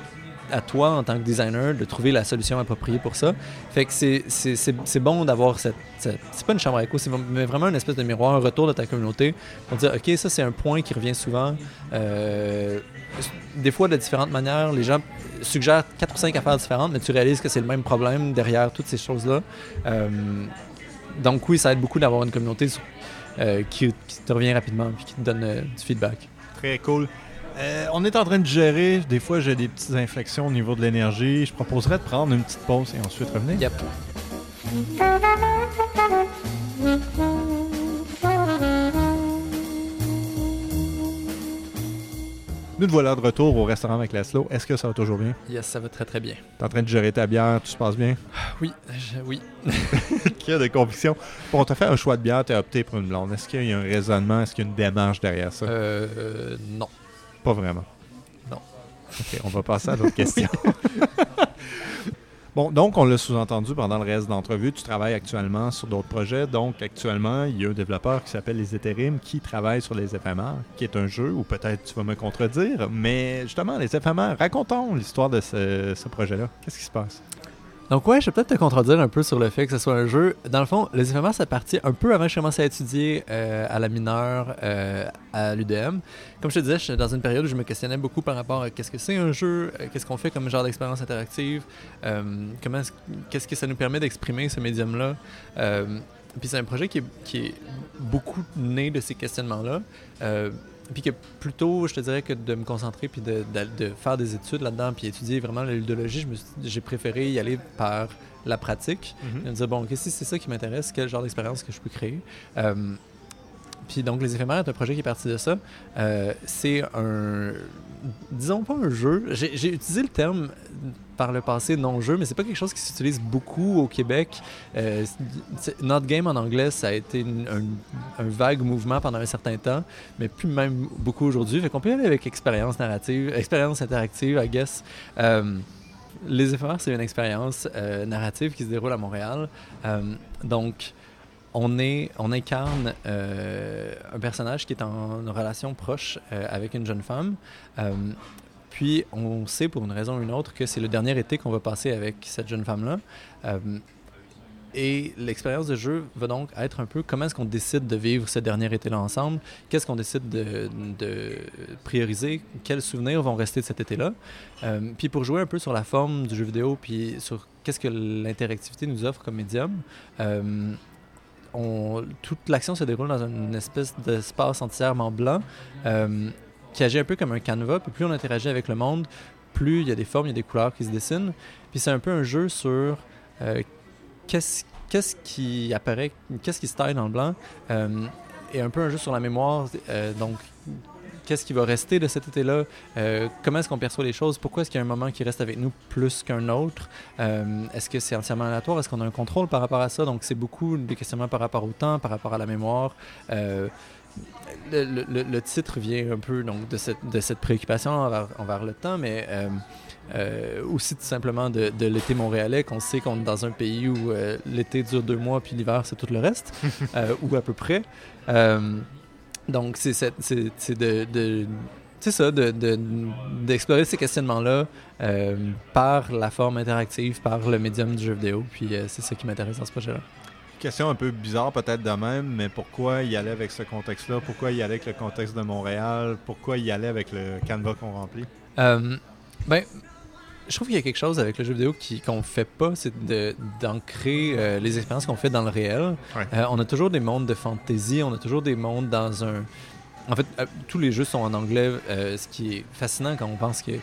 à toi, en tant que designer, de trouver la solution appropriée pour ça. Fait que c'est- bon d'avoir cette, C'est pas une chambre à écho, c'est vraiment une espèce de miroir, un retour de ta communauté pour dire, OK, ça, c'est un point qui revient souvent. Euh, des fois, de différentes manières, les gens suggèrent quatre ou cinq affaires différentes, mais tu réalises que c'est le même problème derrière toutes ces choses-là. Euh, donc oui, ça aide beaucoup d'avoir une communauté euh, qui, qui te revient rapidement et qui te donne du feedback. Très cool. Euh, on est en train de gérer. Des fois, j'ai des petites inflexions au niveau de l'énergie. Je proposerais de prendre une petite pause et ensuite revenir. Yep. Nous te voilà de retour au restaurant avec Laszlo. Est-ce que ça va toujours bien? Yes, ça va très très bien. T'es en train de gérer ta bière, tout se passe bien? Oui, je- oui. Qu'il y a de conviction. Pour te faire un choix de bière, tu as opté pour une blonde. Est-ce qu'il y a un raisonnement, est-ce qu'il y a une démarche derrière ça? Euh, euh, non. Pas vraiment. Non. OK, on va passer à d'autres questions. bon, donc, on l'a sous-entendu pendant le reste de l'entrevue. Tu travailles actuellement sur d'autres projets. Donc, actuellement, il y a un développeur qui s'appelle Les Éthérimes qui travaille sur les éphémères, qui est un jeu, ou peut-être tu vas me contredire, mais justement, les éphémères, racontons l'histoire de ce, ce projet-là. Qu'est-ce qui se passe? Donc ouais, je vais peut-être te contredire un peu sur le fait que ce soit un jeu. Dans le fond, les éphémères, ça partit un peu avant que je commence à étudier euh, à la mineure euh, à l'UDM. Comme je te disais, je suis dans une période où je me questionnais beaucoup par rapport à qu'est-ce que c'est un jeu, euh, qu'est-ce qu'on fait comme genre d'expérience interactive, comment est-ce- qu'est-ce que ça nous permet d'exprimer ce médium-là. Puis c'est un projet qui est, qui est beaucoup né de ces questionnements-là. Puis que plutôt, je te dirais que de me concentrer puis de, de- de faire des études là-dedans puis étudier vraiment la ludologie, j'ai préféré y aller par la pratique. Et me dire, bon, ok, si c'est ça qui m'intéresse, quel genre d'expérience que je peux créer? Euh, puis donc, Les Éphémères est un projet qui est parti de ça. Euh, c'est un. Disons pas un jeu. J'ai utilisé le terme par le passé non-jeu, mais c'est pas quelque chose qui s'utilise beaucoup au Québec. Euh, Not Game en anglais, ça a été un, vague mouvement pendant un certain temps, mais plus même beaucoup aujourd'hui. Fait qu'on peut aller avec expérience narrative, expérience interactive, I guess. Euh, les éphémères, c'est une expérience euh, narrative qui se déroule à Montréal. Donc, on, est, on incarne un personnage qui est en relation proche avec une jeune femme. Puis, on sait pour une raison ou une autre que c'est le dernier été qu'on va passer avec cette jeune femme-là. Et l'expérience de jeu va donc être un peu comment est-ce qu'on décide de vivre ce dernier été-là ensemble, qu'est-ce qu'on décide de, prioriser, quels souvenirs vont rester de cet été-là? Euh, puis pour jouer un peu sur la forme du jeu vidéo, puis sur qu'est-ce que l'interactivité nous offre comme médium, euh, toute l'action se déroule dans une espèce d'espace entièrement blanc euh, qui agit un peu comme un canevas. Plus on interagit avec le monde, plus il y a des formes, il y a des couleurs qui se dessinent. Puis c'est un peu un jeu sur qu'est-ce qui apparaît, qu'est-ce qui se taille dans le blanc, euh, et un peu un jeu sur la mémoire. Euh, donc, qu'est-ce qui va rester de cet été-là, euh, comment est-ce qu'on perçoit les choses, pourquoi est-ce qu'il y a un moment qui reste avec nous plus qu'un autre, est-ce que c'est entièrement aléatoire, est-ce qu'on a un contrôle par rapport à ça, donc c'est beaucoup des questionnements par rapport au temps, par rapport à la mémoire. Le, titre vient un peu donc, de, cette, de cette préoccupation envers, envers le temps, mais euh, aussi tout simplement de, l'été montréalais, qu'on sait qu'on est dans un pays où euh, l'été dure deux mois puis l'hiver c'est tout le reste, euh, ou à peu près. donc c'est de, de c'est ça, d'explorer ces questionnements-là par la forme interactive, par le médium du jeu vidéo. Puis c'est ça qui m'intéresse dans ce projet-là. Question un peu bizarre peut-être de même, mais pourquoi y aller avec ce contexte-là? Pourquoi y aller avec le contexte de Montréal? Pourquoi y aller avec le canevas qu'on remplit? ben, je trouve qu'il y a quelque chose avec le jeu vidéo qu'on ne fait pas, c'est d'ancrer euh, les expériences qu'on fait dans le réel. Euh, on a toujours des mondes de fantasy, on a toujours des mondes dans un. En fait, euh, tous les jeux sont en anglais, ce qui est fascinant quand on pense qu'il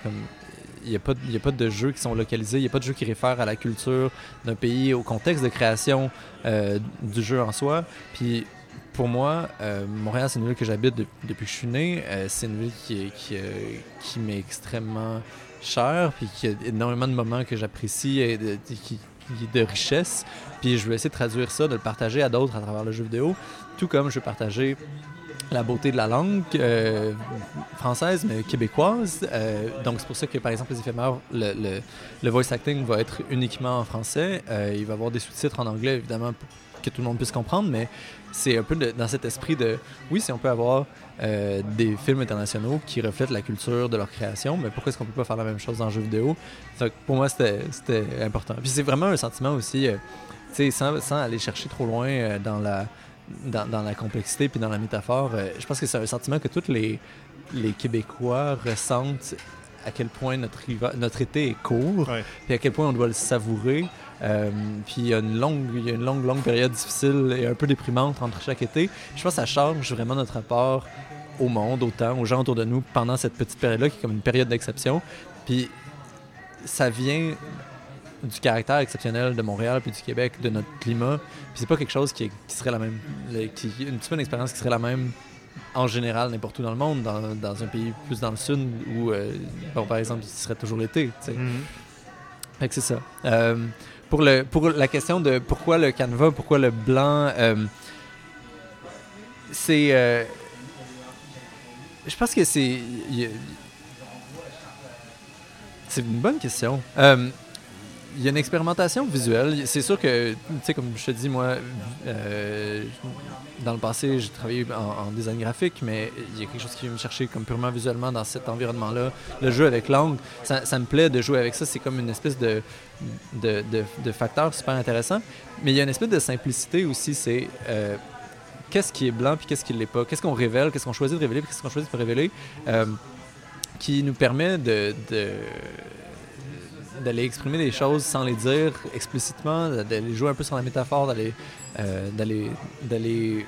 n'y a, pas, a pas de jeux qui sont localisés, il n'y a pas de jeux qui réfèrent à la culture d'un pays, au contexte de création du jeu en soi. Puis pour moi, Montréal, c'est une ville que j'habite depuis que je suis né. c'est une ville qui, qui, qui m'est extrêmement cher, puis qu'il y a énormément de moments que j'apprécie et de, qui, de richesse. Puis je vais essayer de traduire ça, de le partager à d'autres à travers le jeu vidéo, tout comme je vais partager la beauté de la langue euh, française, mais québécoise. Euh, donc, c'est pour ça que, par exemple, les éphémères, le, le, voice acting va être uniquement en français. Euh, il va y avoir des sous-titres en anglais, évidemment, pour que tout le monde puisse comprendre, mais c'est un peu dans cet esprit de, oui, si on peut avoir des films internationaux qui reflètent la culture de leur création, mais pourquoi est-ce qu'on peut pas faire la même chose dans le jeu vidéo? pour moi, c'était important. Puis c'est vraiment un sentiment aussi, tu sais, sans, aller chercher trop loin dans la dans, la complexité puis dans la métaphore, je pense que c'est un sentiment que tous les, les Québécois ressentent à quel point notre, notre été est court, puis à quel point on doit le savourer. puis il y a une longue, il y a une longue, longue période difficile et un peu déprimante entre chaque été. Je pense que ça change vraiment notre rapport au monde, au temps, aux gens autour de nous pendant cette petite période-là qui est comme une période d'exception. Puis ça vient du caractère exceptionnel de Montréal puis du Québec, de notre climat. Puis c'est pas quelque chose qui, serait la même, qui, une petite expérience qui serait la même en général n'importe où dans le monde, dans, dans, un pays plus dans le sud où, euh, bon, par exemple, il serait toujours l'été. Mm Fait que c'est ça. Euh, pour, le, pour la question de pourquoi le canevas, pourquoi le blanc, euh, c'est je pense que c'est. C'est une bonne question. Il y a une expérimentation visuelle. C'est sûr que, tu sais, comme je te dis, moi, euh, dans le passé, j'ai travaillé en, design graphique, mais il y a quelque chose qui vient me chercher comme purement visuellement dans cet environnement-là. Le jeu avec l'angle, ça, me plaît de jouer avec ça. C'est comme une espèce de, de, facteur super intéressant. Mais il y a une espèce de simplicité aussi. C'est. Euh, qu'est-ce qui est blanc puis qu'est-ce qui ne l'est pas, qu'est-ce qu'on révèle, qu'est-ce qu'on choisit de révéler, qu'est-ce qu'on choisit de révéler, euh, qui nous permet de, d'aller exprimer des choses sans les dire explicitement, d'aller jouer un peu sur la métaphore, d'aller euh,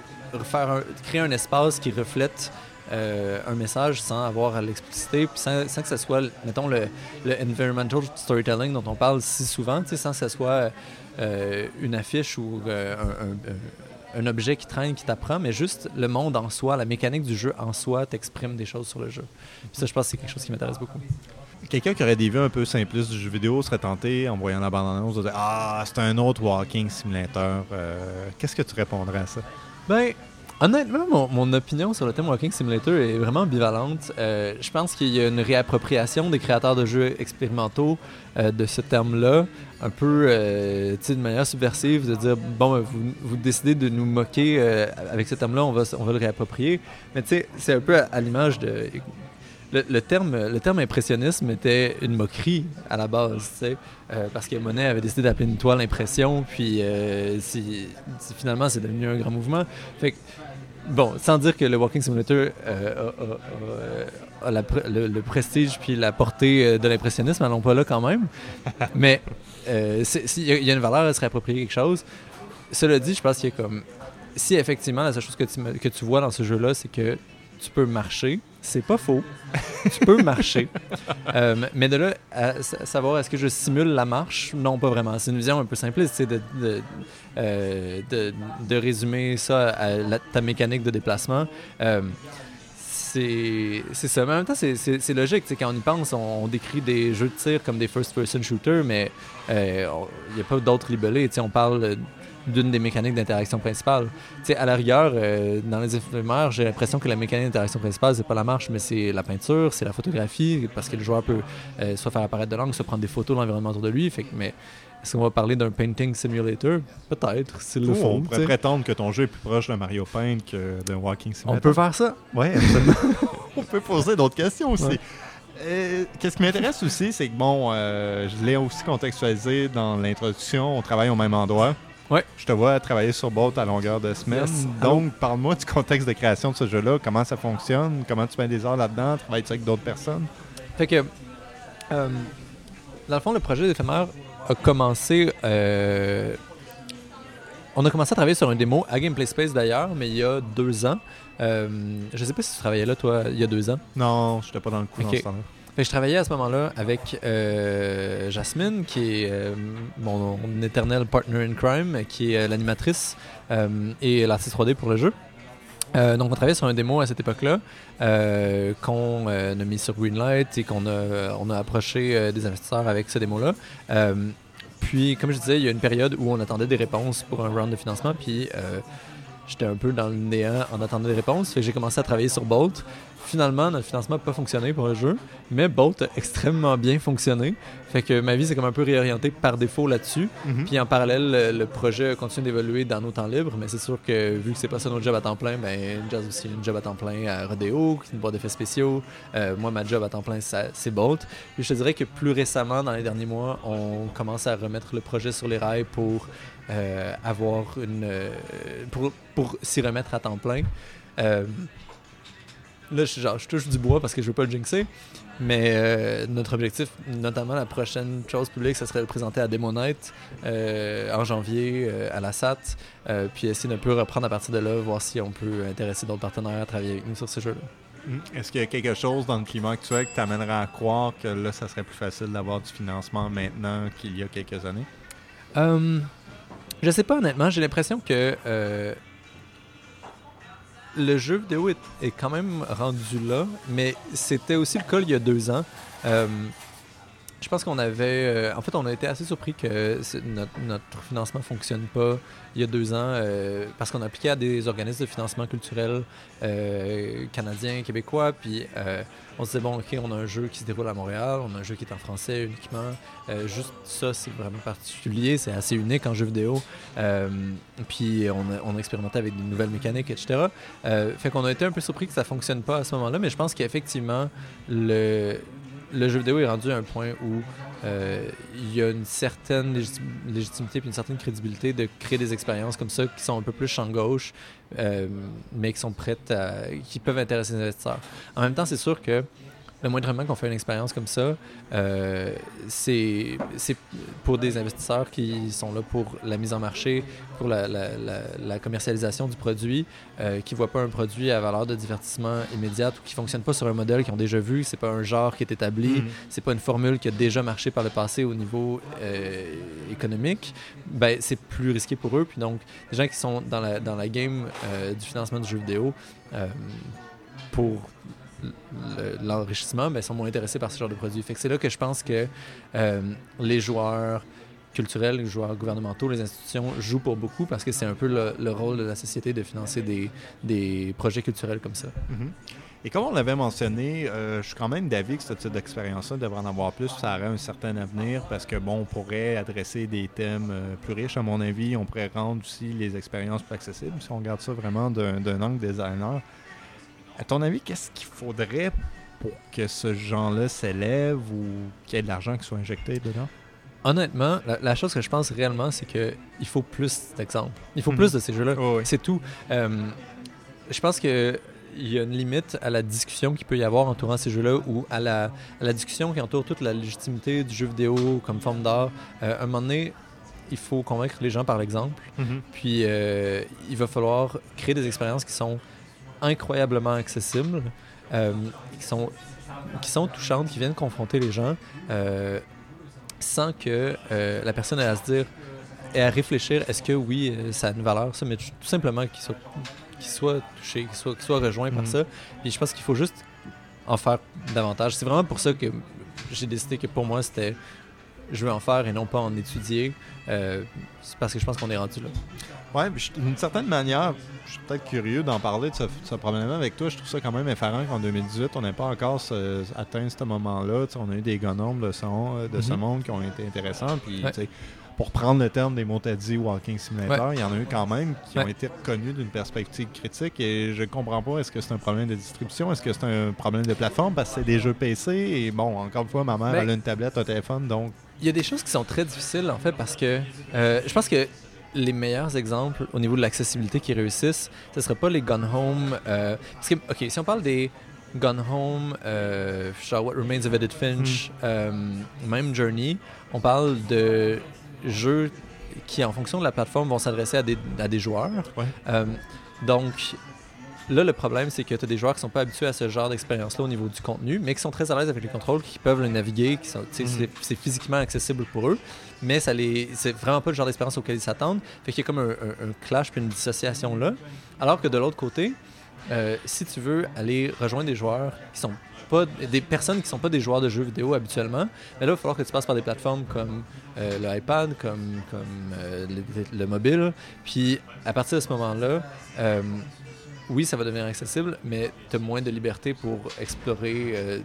créer un espace qui reflète euh, un message sans avoir à l'expliciter, puis sans, que ce soit, mettons, le, environmental storytelling dont on parle si souvent, sans que ce soit une affiche ou un un objet qui traîne, qui t'apprend, mais juste le monde en soi, la mécanique du jeu en soi t'exprime des choses sur le jeu. Puis ça, je pense que c'est quelque chose qui m'intéresse beaucoup. Quelqu'un qui aurait des vues un peu simplistes du jeu vidéo serait tenté, en voyant la bande-annonce, de dire Ah, c'est un autre walking simulator. Euh, Qu'est-ce que tu répondrais à ça? Ben, honnêtement, mon, mon opinion sur le thème Walking Simulator est vraiment ambivalente. Euh, je pense qu'il y a une réappropriation des créateurs de jeux expérimentaux euh, de ce terme-là, un peu de manière subversive, de dire bon, ben, vous, vous décidez de nous moquer avec ce terme-là, on va, on va le réapproprier. Mais tu sais, c'est un peu à l'image de. Le, le terme, le terme impressionnisme était une moquerie à la base, tu sais, euh, parce que Monet avait décidé d'appeler une toile impression, puis euh, si- finalement c'est devenu un grand mouvement. Fait que, bon, sans dire que le Walking Simulator euh, a, a- a- a la pr- le, le prestige puis la portée de l'impressionnisme, allons pas là quand même. Mais il y, a- il y a une valeur à se réapproprier quelque chose. Cela dit, je pense qu'il y a comme. Si effectivement la seule chose que tu, me- que tu vois dans ce jeu-là, c'est que tu peux marcher, c'est pas faux. tu peux marcher. Euh, mais de là à sa- savoir est-ce que je simule la marche, non, pas vraiment. C'est une vision un peu simpliste, c'est de, de, euh, de, de résumer ça à la- ta mécanique de déplacement. Euh, c'est ça. Mais en même temps, c'est- logique. tu sais, Quand on y pense, on, on décrit des jeux de tir comme des first-person shooters, mais euh, il n'y a pas d'autres libellés. On parle d'une des mécaniques d'interaction principale. Tu sais, à la rigueur, euh, dans les éphémères, j'ai l'impression que la mécanique d'interaction principale, c'est pas la marche, mais c'est la peinture, c'est la photographie, parce que le joueur peut euh, soit faire apparaître de l'angle, soit prendre des photos de l'environnement autour de lui. Fait que, mais est-ce qu'on va parler d'un painting simulator? Peut-être, s'il le faut. on pourrait prétendre que ton jeu est plus proche d'un Mario Paint que d'un Walking Simulator. On peut faire ça. Oui, absolument. on peut poser d'autres questions aussi. Ouais. Euh, Qu'est-ce qui m'intéresse aussi, c'est que bon, euh, je l'ai aussi contextualisé dans l'introduction, on travaille au même endroit. Je te vois travailler sur Bolt à longueur de semaine. Yes. Donc, parle-moi du contexte de création de ce jeu-là, comment ça fonctionne, comment tu mets des heures là-dedans, travailles-tu avec d'autres personnes? Fait que, euh, dans le fond, le projet d'éphémère a commencé. euh, on a commencé à travailler sur un démo à Gameplay Space d'ailleurs, mais il y a deux ans. Euh, je sais pas si tu travaillais là, toi, il y a deux ans. Non, je n'étais pas dans le coup dans Ok. ce temps-là. Je travaillais à ce moment-là avec euh, Jasmine, qui est euh, mon, mon éternel partner in crime, qui est euh, l'animatrice et l'artiste 3D pour le jeu. Donc, on travaillait sur un démo à cette époque-là qu'on a mis sur Greenlight et qu'on a, a approché des investisseurs avec ce démo-là. Puis, comme je disais, il y a une période où on attendait des réponses pour un round de financement. Puis, j'étais un peu dans le néant en attendant des réponses. J'ai commencé à travailler sur Bolt. Finalement, notre financement n'a pas fonctionné pour le jeu, mais Bolt a extrêmement bien fonctionné. Fait que ma vie s'est comme un peu réorientée par défaut là-dessus. Mhm. Puis en parallèle, le, projet continue d'évoluer dans nos temps libres, mais c'est sûr que vu que c'est pas ça notre job à temps plein, ben Jazz aussi a une job à temps plein à Rodeo, qui est une boîte d'effets spéciaux. Euh, moi, ma job à temps plein, c'est Bolt. Puis je te dirais que plus récemment, dans les derniers mois, on commence à remettre le projet sur les rails pour euh, avoir une. euh, pour pour s'y remettre à temps plein. Euh, Là, je, genre, je touche du bois parce que je veux pas le jinxer. Mais euh, notre objectif, notamment la prochaine chose publique, ce serait de présenter à Demo Night euh, en janvier euh, à la SAT. puis essayer d'un peu reprendre à partir de là, voir si on peut intéresser d'autres partenaires à travailler avec nous sur ce jeu-là. Mhm. Est-ce qu'il y a quelque chose dans le climat actuel qui t'amènerait à croire que là, ça serait plus facile d'avoir du financement maintenant qu'il y a quelques années? Je sais pas honnêtement, j'ai l'impression que le jeu vidéo est, est quand même rendu là, mais c'était aussi le cas il y a deux ans. Euh, je pense qu'on avait. euh, en fait, on a été assez surpris que notre, financement fonctionne pas il y a deux ans euh, parce qu'on a appliqué à des organismes de financement culturel euh, canadiens, québécois, puis on se disait, bon, OK, on a un jeu qui se déroule à Montréal, on a un jeu qui est en français uniquement. Juste ça, c'est vraiment particulier, c'est assez unique en jeu vidéo. Puis on a, on a expérimenté avec des nouvelles mécaniques, etc. Fait qu'on a été un peu surpris que ça fonctionne pas à ce moment-là, mais je pense qu'effectivement, le, le jeu vidéo est rendu à un point où euh, il y a une certaine légiti- légitimité puis une certaine crédibilité de créer des expériences comme ça qui sont un peu plus champ gauche, euh, mais qui sont prêtes à, qui peuvent intéresser les investisseurs. En même temps, c'est sûr que le moindrement qu'on fait une expérience comme ça, euh, c'est pour des investisseurs qui sont là pour la mise en marché, pour la, la, la, commercialisation du produit, euh, qui ne voient pas un produit à valeur de divertissement immédiate ou qui ne fonctionne pas sur un modèle qu'ils ont déjà vu, c'est pas un genre qui est établi, mm-hmm. c'est pas une formule qui a déjà marché par le passé au niveau euh, économique, ben, c'est plus risqué pour eux. Puis donc, les gens qui sont dans la, dans la game du financement du jeu vidéo, pour l'enrichissement, ben, sont moins intéressés par ce genre de produits. Fait que c'est là que je pense que euh, les joueurs culturels, les joueurs gouvernementaux, les institutions jouent pour beaucoup parce que c'est un peu le, rôle de la société de financer des, des projets culturels comme ça. Mm-hmm. Et comme on l'avait mentionné, euh, je suis quand même d'avis que ce type d'expérience-là devrait en avoir plus. Ça aurait un certain avenir parce que, bon, on pourrait adresser des thèmes euh, plus riches, à mon avis. On pourrait rendre aussi les expériences plus accessibles si on regarde ça vraiment d'un angle designer. À ton avis, qu'est-ce qu'il faudrait pour que ce genre-là s'élève ou qu'il y ait de l'argent qui soit injecté dedans? Honnêtement, la, chose que je pense réellement, c'est qu'il faut plus d'exemples. Il faut mhm. plus de ces jeux-là. C'est tout. Euh, je pense que il y a une limite à la discussion qu'il peut y avoir entourant ces jeux-là ou à la, la, discussion qui entoure toute la légitimité du jeu vidéo comme forme d'art. Euh, à un moment donné, il faut convaincre les gens par l'exemple. Mhm. Puis euh, il va falloir créer des expériences qui sont incroyablement accessibles, euh, qui, sont, qui sont touchantes, qui viennent confronter les gens euh, sans que euh, la personne ait à se dire et à réfléchir est-ce que oui, ça a une valeur, ça, mais tout simplement qu'il soit, qu'il soit touché, qu'il soit, soit rejoint par mm. ça. Puis je pense qu'il faut juste en faire davantage. C'est vraiment pour ça que j'ai décidé que pour moi, c'était je veux en faire et non pas en étudier. c'est parce que je pense qu'on est rendu là. Oui, d'une certaine manière, je suis peut-être curieux d'en parler de ce, problème-là avec toi. Je trouve ça quand même effarant qu'en 2018, on n'ait pas encore atteint ce moment-là. on a eu des gonomes de, son, euh, de ce mhm. monde qui ont été intéressants. Puis, pour prendre le terme des mots dit Walking Simulator, il y en a eu quand même qui ont été reconnus d'une perspective critique. Et je comprends pas, est-ce que c'est un problème de distribution? Est-ce que c'est un problème de plateforme? Parce que c'est des jeux PC. Et bon, encore une fois, ma mère, ben elle a une tablette, un téléphone, donc... Il y a des choses qui sont très difficiles, en fait, parce que euh, je pense que les meilleurs exemples au niveau de l'accessibilité qui réussissent, ce ne serait pas les Gone Home. Euh, parce que, OK, si on parle des Gone Home, euh, What Remains of Edith Finch, euh, même Journey, on parle de jeux qui, en fonction de la plateforme, vont s'adresser à des, à des joueurs. Donc, Là, le problème, c'est que tu as des joueurs qui sont pas habitués à ce genre d'expérience-là au niveau du contenu, mais qui sont très à l'aise avec les contrôles, qui peuvent le naviguer, qui sont, mhm. c'est physiquement accessible pour eux, mais ça les, c'est vraiment pas le genre d'expérience auquel ils s'attendent. Fait qu'il y a comme un, clash puis une dissociation là. Alors que de l'autre côté, euh, si tu veux aller rejoindre des joueurs qui sont pas des personnes qui sont pas des joueurs de jeux vidéo habituellement, mais là, il va falloir que tu passes par des plateformes comme euh, l'iPad, comme, comme euh, le, mobile. Puis à partir de ce moment-là, oui, ça va devenir accessible, mais tu as moins de liberté pour explorer euh,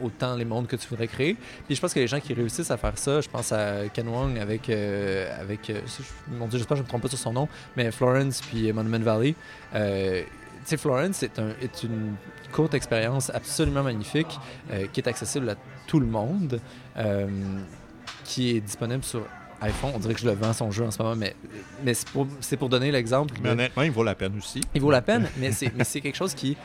autant les mondes que tu voudrais créer. Puis je pense que les gens qui réussissent à faire ça, je pense à Ken Wong avec, euh, avec euh, mon Dieu, j'espère que je ne me trompe pas sur son nom, mais Florence puis Monument Valley. tu sais, Florence est, un, est, une courte expérience absolument magnifique qui est accessible à tout le monde, qui est disponible sur iPhone, on dirait que je le vends son jeu en ce moment, mais, mais c'est pour, pour, donner l'exemple. Mais honnêtement, il vaut la peine aussi. Il vaut la peine, mais c'est quelque chose qui.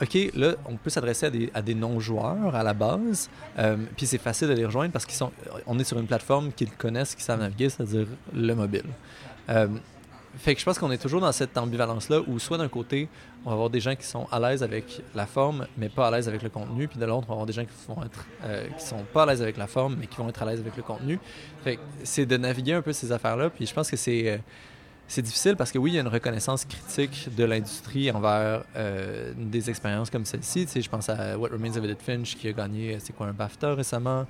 OK, là, on peut s'adresser à des, à des non-joueurs à la base, euh, puis c'est facile de les rejoindre parce qu'on est sur une plateforme qu'ils connaissent, qu'ils savent naviguer, c'est-à-dire le mobile. Euh, fait que je pense qu'on est toujours dans cette ambivalence-là où soit d'un côté, on va avoir des gens qui sont à l'aise avec la forme, mais pas à l'aise avec le contenu, puis de l'autre, on va avoir des gens qui vont euh, sont pas à l'aise avec la forme, mais qui vont être à l'aise avec le contenu. Fait c'est de naviguer un peu ces affaires-là, puis je pense que c'est euh, c'est difficile parce que oui, il y a une reconnaissance critique de l'industrie envers euh, des expériences comme celle-ci. Tu sais, je pense à What Remains of Edith Finch qui a gagné, c'est quoi, un BAFTA récemment.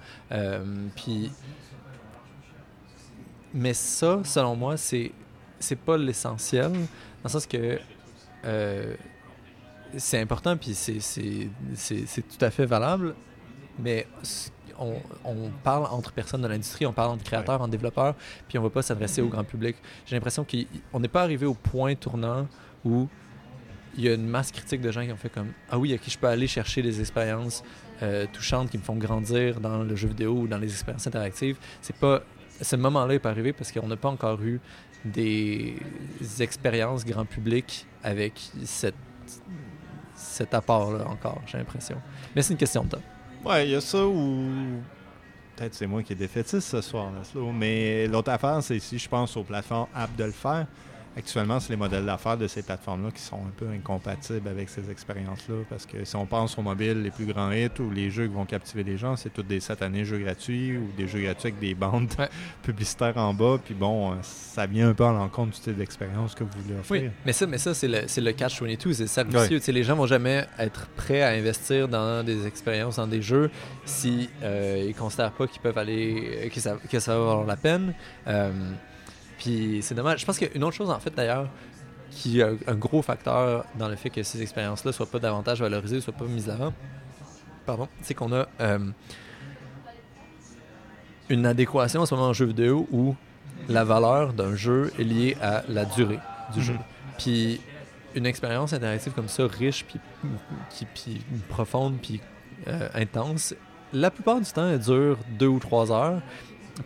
puis, mais ça, selon moi, c'est c'est pas l'essentiel, dans le sens que euh, c'est important, puis c'est tout à fait valable, mais on, on, parle entre personnes de l'industrie, on parle entre créateurs, entre développeurs, puis on ne va pas s'adresser au grand public. J'ai l'impression qu'on n'est pas arrivé au point tournant où il y a une masse critique de gens qui ont fait comme Ah oui, à qui je peux aller chercher des expériences euh, touchantes qui me font grandir dans le jeu vidéo ou dans les expériences interactives. Pas. Ce moment-là n'est pas arrivé parce qu'on n'a pas encore eu des expériences grand public avec cette, cet apport-là encore, j'ai l'impression. Mais c'est une question de temps. Ouais, il y a ça où. Peut-être c'est moi qui ai défaitiste ce soir, là, mais l'autre affaire, c'est si je pense aux plateformes aptes de le faire, actuellement, c'est les modèles d'affaires de ces plateformes-là qui sont un peu incompatibles avec ces expériences-là. Parce que si on pense aux mobiles, les plus grands hits ou les jeux qui vont captiver les gens, c'est tous des satanés jeux gratuits ou des jeux gratuits avec des bandes publicitaires en bas. Puis bon, euh, ça vient un peu à l'encontre du type d'expérience que vous voulez offrir. Oui, mais ça, mais ça c'est le, le catch-22. C'est ça le Les gens vont jamais être prêts à investir dans des expériences, dans des jeux, si euh, ils considèrent pas qu'ils peuvent aller, que ça, que ça va valoir la peine. Euh, puis c'est dommage. Je pense qu'une autre chose, en fait, d'ailleurs, qui est un gros facteur dans le fait que ces expériences-là soient pas davantage valorisées, soient pas mises avant, pardon, c'est qu'on a euh, une adéquation en ce moment en jeu vidéo où la valeur d'un jeu est liée à la durée du jeu. Mhm. Puis une expérience interactive comme ça, riche, puis, puis, profonde, puis euh, intense, la plupart du temps, elle dure deux ou trois heures.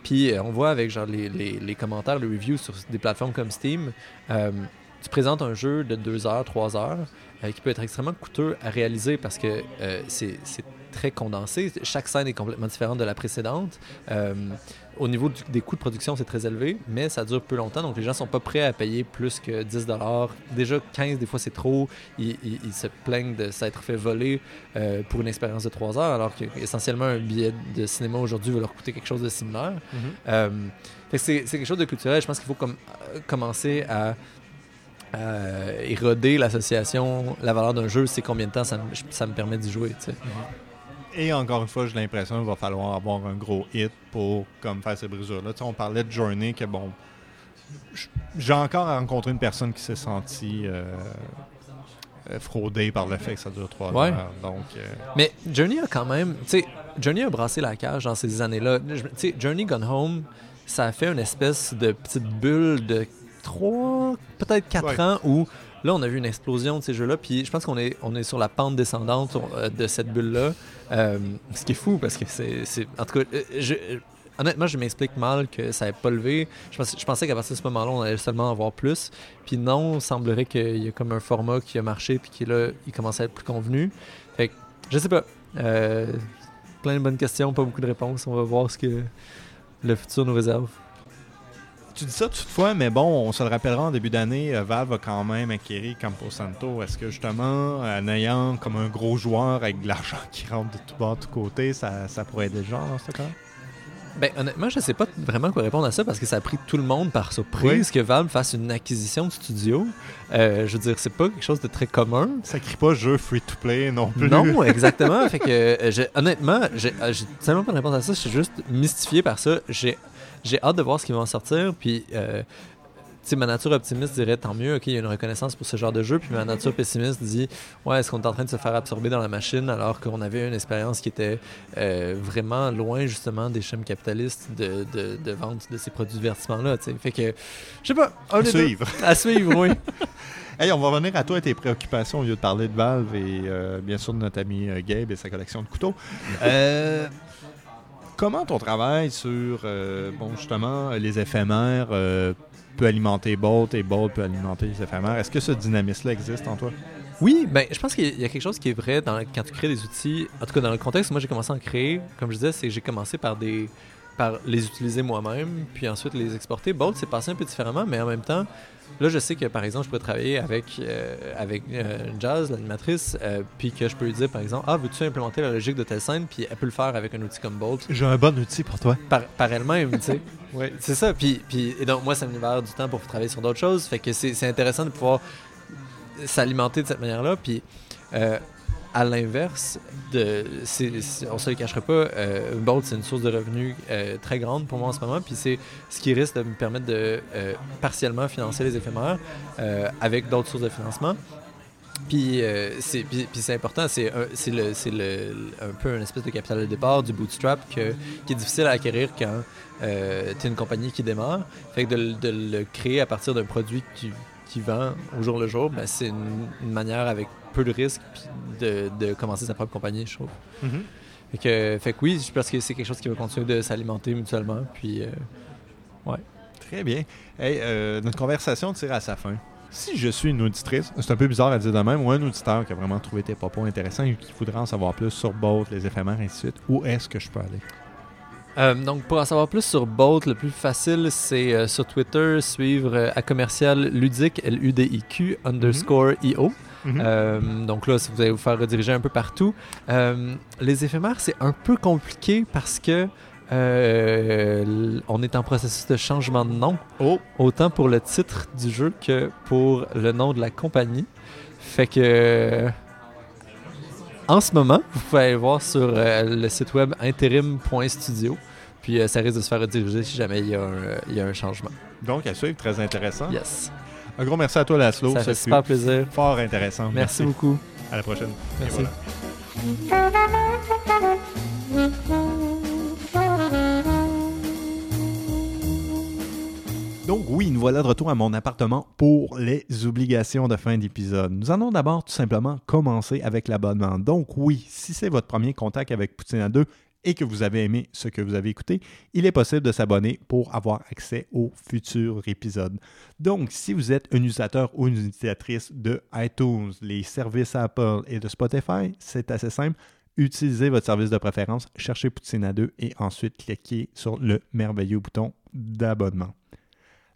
Puis euh, on voit avec genre les, les, commentaires, les reviews sur des plateformes comme Steam, euh, tu présentes un jeu de 2 heures, 3 heures, euh, qui peut être extrêmement coûteux à réaliser parce que c'est très condensé. Chaque scène est complètement différente de la précédente. Euh, au niveau des coûts de production, c'est très élevé, mais ça dure peu longtemps, donc les gens sont pas prêts à payer plus que 10 Déjà, 15, des fois, c'est trop. Ils, se plaignent de s'être fait voler euh, pour une expérience de 3 heures, alors qu'essentiellement, un billet de cinéma aujourd'hui va leur coûter quelque chose de similaire. Mm-hmm. Euh, c'est quelque chose de culturel. Je pense qu'il faut comme, commencer à éroder l'association, la valeur d'un jeu, c'est combien de temps ça, me permet d'y jouer. Sais. Et encore une fois, j'ai l'impression qu'il va falloir avoir un gros hit pour comme faire ces brisures-là. on parlait de Journey, que bon. J'ai encore rencontré une personne qui s'est sentie euh, euh, fraudée par le fait que ça dure trois heures. Donc, euh, Mais Journey a quand même. Tu sais, Journey a brassé la cage dans ces années-là. Tu sais, Journey Gone Home, ça a fait une espèce de petite bulle de trois, peut-être quatre ans où Là, on a vu une explosion de ces jeux-là, puis je pense qu'on est, on est sur la pente descendante euh, de cette bulle-là. Euh, ce qui est fou, parce que c'est. En tout cas, euh, honnêtement, je m'explique mal que ça n'ait pas levé. Je pensais, qu'à partir de ce moment-là, on allait seulement en voir plus. Puis non, il semblerait qu'il y a comme un format qui a marché, puis qui là, il commence à être plus convenu. Fait que, je sais pas. plein de bonnes questions, pas beaucoup de réponses. On va voir ce que le futur nous réserve. Tu dis ça toutefois, mais bon, on se le rappellera en début d'année, euh, Valve va quand même acquérir Campo Santo. Est-ce que justement, en ayant comme un gros joueur avec de l'argent qui rentre de tout bas, de tout côté, ça, ça pourrait aider le genre dans ce cas? Ben, honnêtement, je sais pas vraiment quoi répondre à ça parce que ça a pris tout le monde par surprise que Valve fasse une acquisition de studio. Euh, je veux dire, c'est pas quelque chose de très commun. Ça crie pas jeu free-to-play non plus. Non, exactement. fait que, euh, honnêtement, j'ai tellement pas de réponse à ça. Je suis juste mystifié par ça. J'ai j'ai hâte de voir ce qui va en sortir. Puis, euh, sais, ma nature optimiste dirait tant mieux, ok, il y a une reconnaissance pour ce genre de jeu. Puis ma nature pessimiste dit, ouais, est-ce qu'on est en train de se faire absorber dans la machine alors qu'on avait une expérience qui était euh, vraiment loin justement des schèmes capitalistes de, de, vente de ces produits de divertissement-là. Fait que, je sais pas. À suivre. À suivre, oui. Hey, on va revenir à toi et tes préoccupations au lieu de parler de Valve et euh, bien sûr de notre ami Gabe et sa collection de couteaux. Euh, comment ton travail sur, euh, bon, justement, les éphémères euh, peut alimenter Bolt et Bolt peut alimenter les éphémères? Est-ce que ce dynamisme-là existe en toi? Oui, ben, je pense qu'il y a quelque chose qui est vrai dans, quand tu crées des outils. En tout cas, dans le contexte où moi j'ai commencé à en créer, comme je disais, c'est j'ai commencé par des par les utiliser moi-même, puis ensuite les exporter. Bolt, c'est passé un peu différemment, mais en même temps, Là, je sais que, par exemple, je pourrais travailler avec, euh, avec euh, Jazz, l'animatrice, euh, puis que je peux lui dire, par exemple, Ah, veux-tu implémenter la logique de telle scène, puis elle peut le faire avec un outil comme Bolt. J'ai un bon outil pour toi. Par, par elle-même, tu sais. Oui, c'est ça. Puis, puis, et donc, moi, ça me libère du temps pour travailler sur d'autres choses. Fait que c'est intéressant de pouvoir s'alimenter de cette manière-là. Puis, à l'inverse, on se le cachera pas, euh, Bolt, c'est une source de revenus euh, très grande pour moi en ce moment. Puis c'est ce qui risque de me permettre de euh, partiellement financer les éphémères euh, avec d'autres sources de financement. Puis c'est important, c'est un peu une espèce de capital de départ du bootstrap qui est difficile à acquérir quand tu es une compagnie qui démarre. Fait que de, le créer à partir d'un produit qui, qui vend au jour le jour, ben, c'est une manière avec peu de risques de, de, commencer sa propre compagnie, je trouve. Mm-hmm. fait, que, fait que oui, je pense que c'est quelque chose qui va continuer de s'alimenter mutuellement. Puis, euh, ouais. Très bien. Hey, euh, notre conversation tire à sa fin. Si je suis une auditrice, c'est un peu bizarre à dire de même, ou un auditeur qui a vraiment trouvé tes propos intéressants et qui voudrait en savoir plus sur Bolt, les éphémères, et ainsi de suite, où est-ce que je peux aller? Euh, donc, pour en savoir plus sur Bolt, le plus facile, c'est euh, sur Twitter, suivre euh, à commercial ludique, L-U-D-I-Q, underscore I-O. Mhm. Euh, donc là, vous allez vous faire rediriger un peu partout. Euh, les éphémères, c'est un peu compliqué parce que euh, on est en processus de changement de nom, Oh! autant pour le titre du jeu que pour le nom de la compagnie. Fait que en ce moment, vous pouvez aller voir sur euh, le site web interim.studio. Puis euh, ça risque de se faire rediriger si jamais il y a un, il y a un changement. Donc, à suivre, très intéressant. Yes. Un gros merci à toi, Laszlo. ça fait super plaisir. fort intéressant. Merci beaucoup. À la prochaine. Merci. Donc oui, nous voilà de retour à mon appartement pour les obligations de fin d'épisode. Nous allons d'abord tout simplement commencer avec l'abonnement. Donc oui, si c'est votre premier contact avec Poutine 2 et que vous avez aimé ce que vous avez écouté, il est possible de s'abonner pour avoir accès aux futurs épisodes. Donc si vous êtes un utilisateur ou une utilisatrice de iTunes, les services Apple et de Spotify, c'est assez simple. Utilisez votre service de préférence, cherchez Poutine à 2 et ensuite cliquez sur le merveilleux bouton d'abonnement.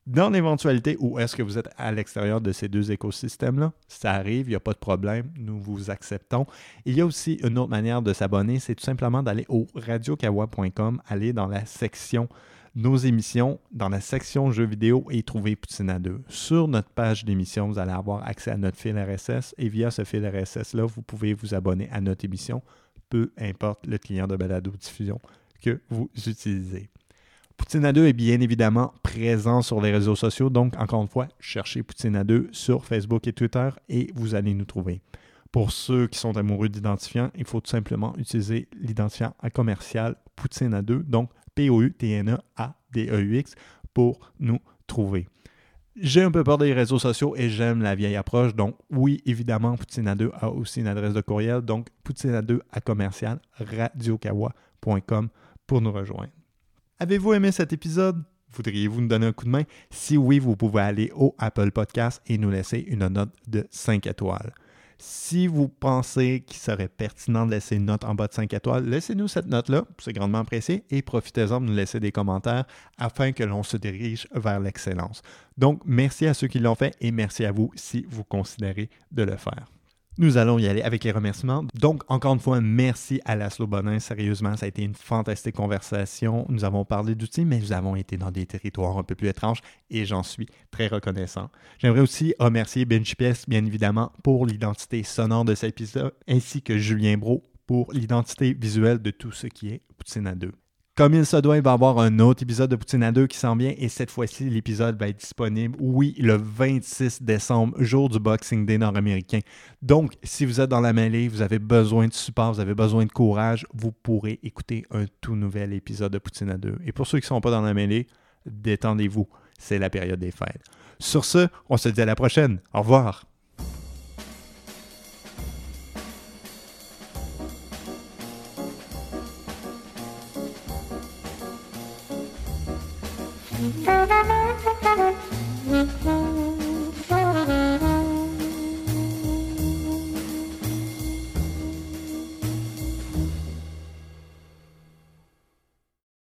Dans l'éventualité où est-ce que vous êtes à l'extérieur de ces deux écosystèmes-là, ça arrive, il n'y a pas de problème, nous vous acceptons. Il y a aussi une autre manière de s'abonner, c'est tout simplement d'aller au radiokawa.com, aller dans la section nos émissions, dans la section jeux vidéo et trouver Poutine à 2. Sur notre page d'émission, vous allez avoir accès à notre fil RSS et via ce fil RSS-là, vous pouvez vous abonner à notre émission, peu importe le client de balado-diffusion que vous utilisez. Poutine à 2 est bien évidemment présent sur les réseaux sociaux, donc encore une fois, cherchez Poutine à 2 sur Facebook et Twitter et vous allez nous trouver. Pour ceux qui sont amoureux d'identifiants, il faut tout simplement utiliser l'identifiant à commercial Poutine à 2, donc P-O-U-T-N-E-A-D-E-U-X, pour nous trouver. J'ai un peu peur des réseaux sociaux et j'aime la vieille approche. Donc, oui, évidemment, Poutine à 2 a aussi une adresse de courriel. Donc, Poutine à 2 à commercial radiokawa.com pour nous rejoindre. Avez-vous aimé cet épisode? Voudriez-vous nous donner un coup de main? Si oui, vous pouvez aller au Apple Podcast et nous laisser une note de 5 étoiles. Si vous pensez qu'il serait pertinent de laisser une note en bas de 5 étoiles, laissez-nous cette note-là, c'est grandement apprécié, et profitez-en de nous laisser des commentaires afin que l'on se dirige vers l'excellence. Donc, merci à ceux qui l'ont fait et merci à vous si vous considérez de le faire. Nous allons y aller avec les remerciements. Donc, encore une fois, merci à Laszlo Bonin. Sérieusement, ça a été une fantastique conversation. Nous avons parlé d'outils, mais nous avons été dans des territoires un peu plus étranges et j'en suis très reconnaissant. J'aimerais aussi remercier BenchPS, bien évidemment, pour l'identité sonore de cet épisode, ainsi que Julien Bro pour l'identité visuelle de tout ce qui est Poutine à 2. Comme il se doit, il va y avoir un autre épisode de Poutine à 2 qui s'en vient et cette fois-ci, l'épisode va être disponible, oui, le 26 décembre, jour du Boxing Day nord-américain. Donc, si vous êtes dans la mêlée, vous avez besoin de support, vous avez besoin de courage, vous pourrez écouter un tout nouvel épisode de Poutine à 2. Et pour ceux qui ne sont pas dans la mêlée, détendez-vous, c'est la période des fêtes. Sur ce, on se dit à la prochaine. Au revoir. Thank you.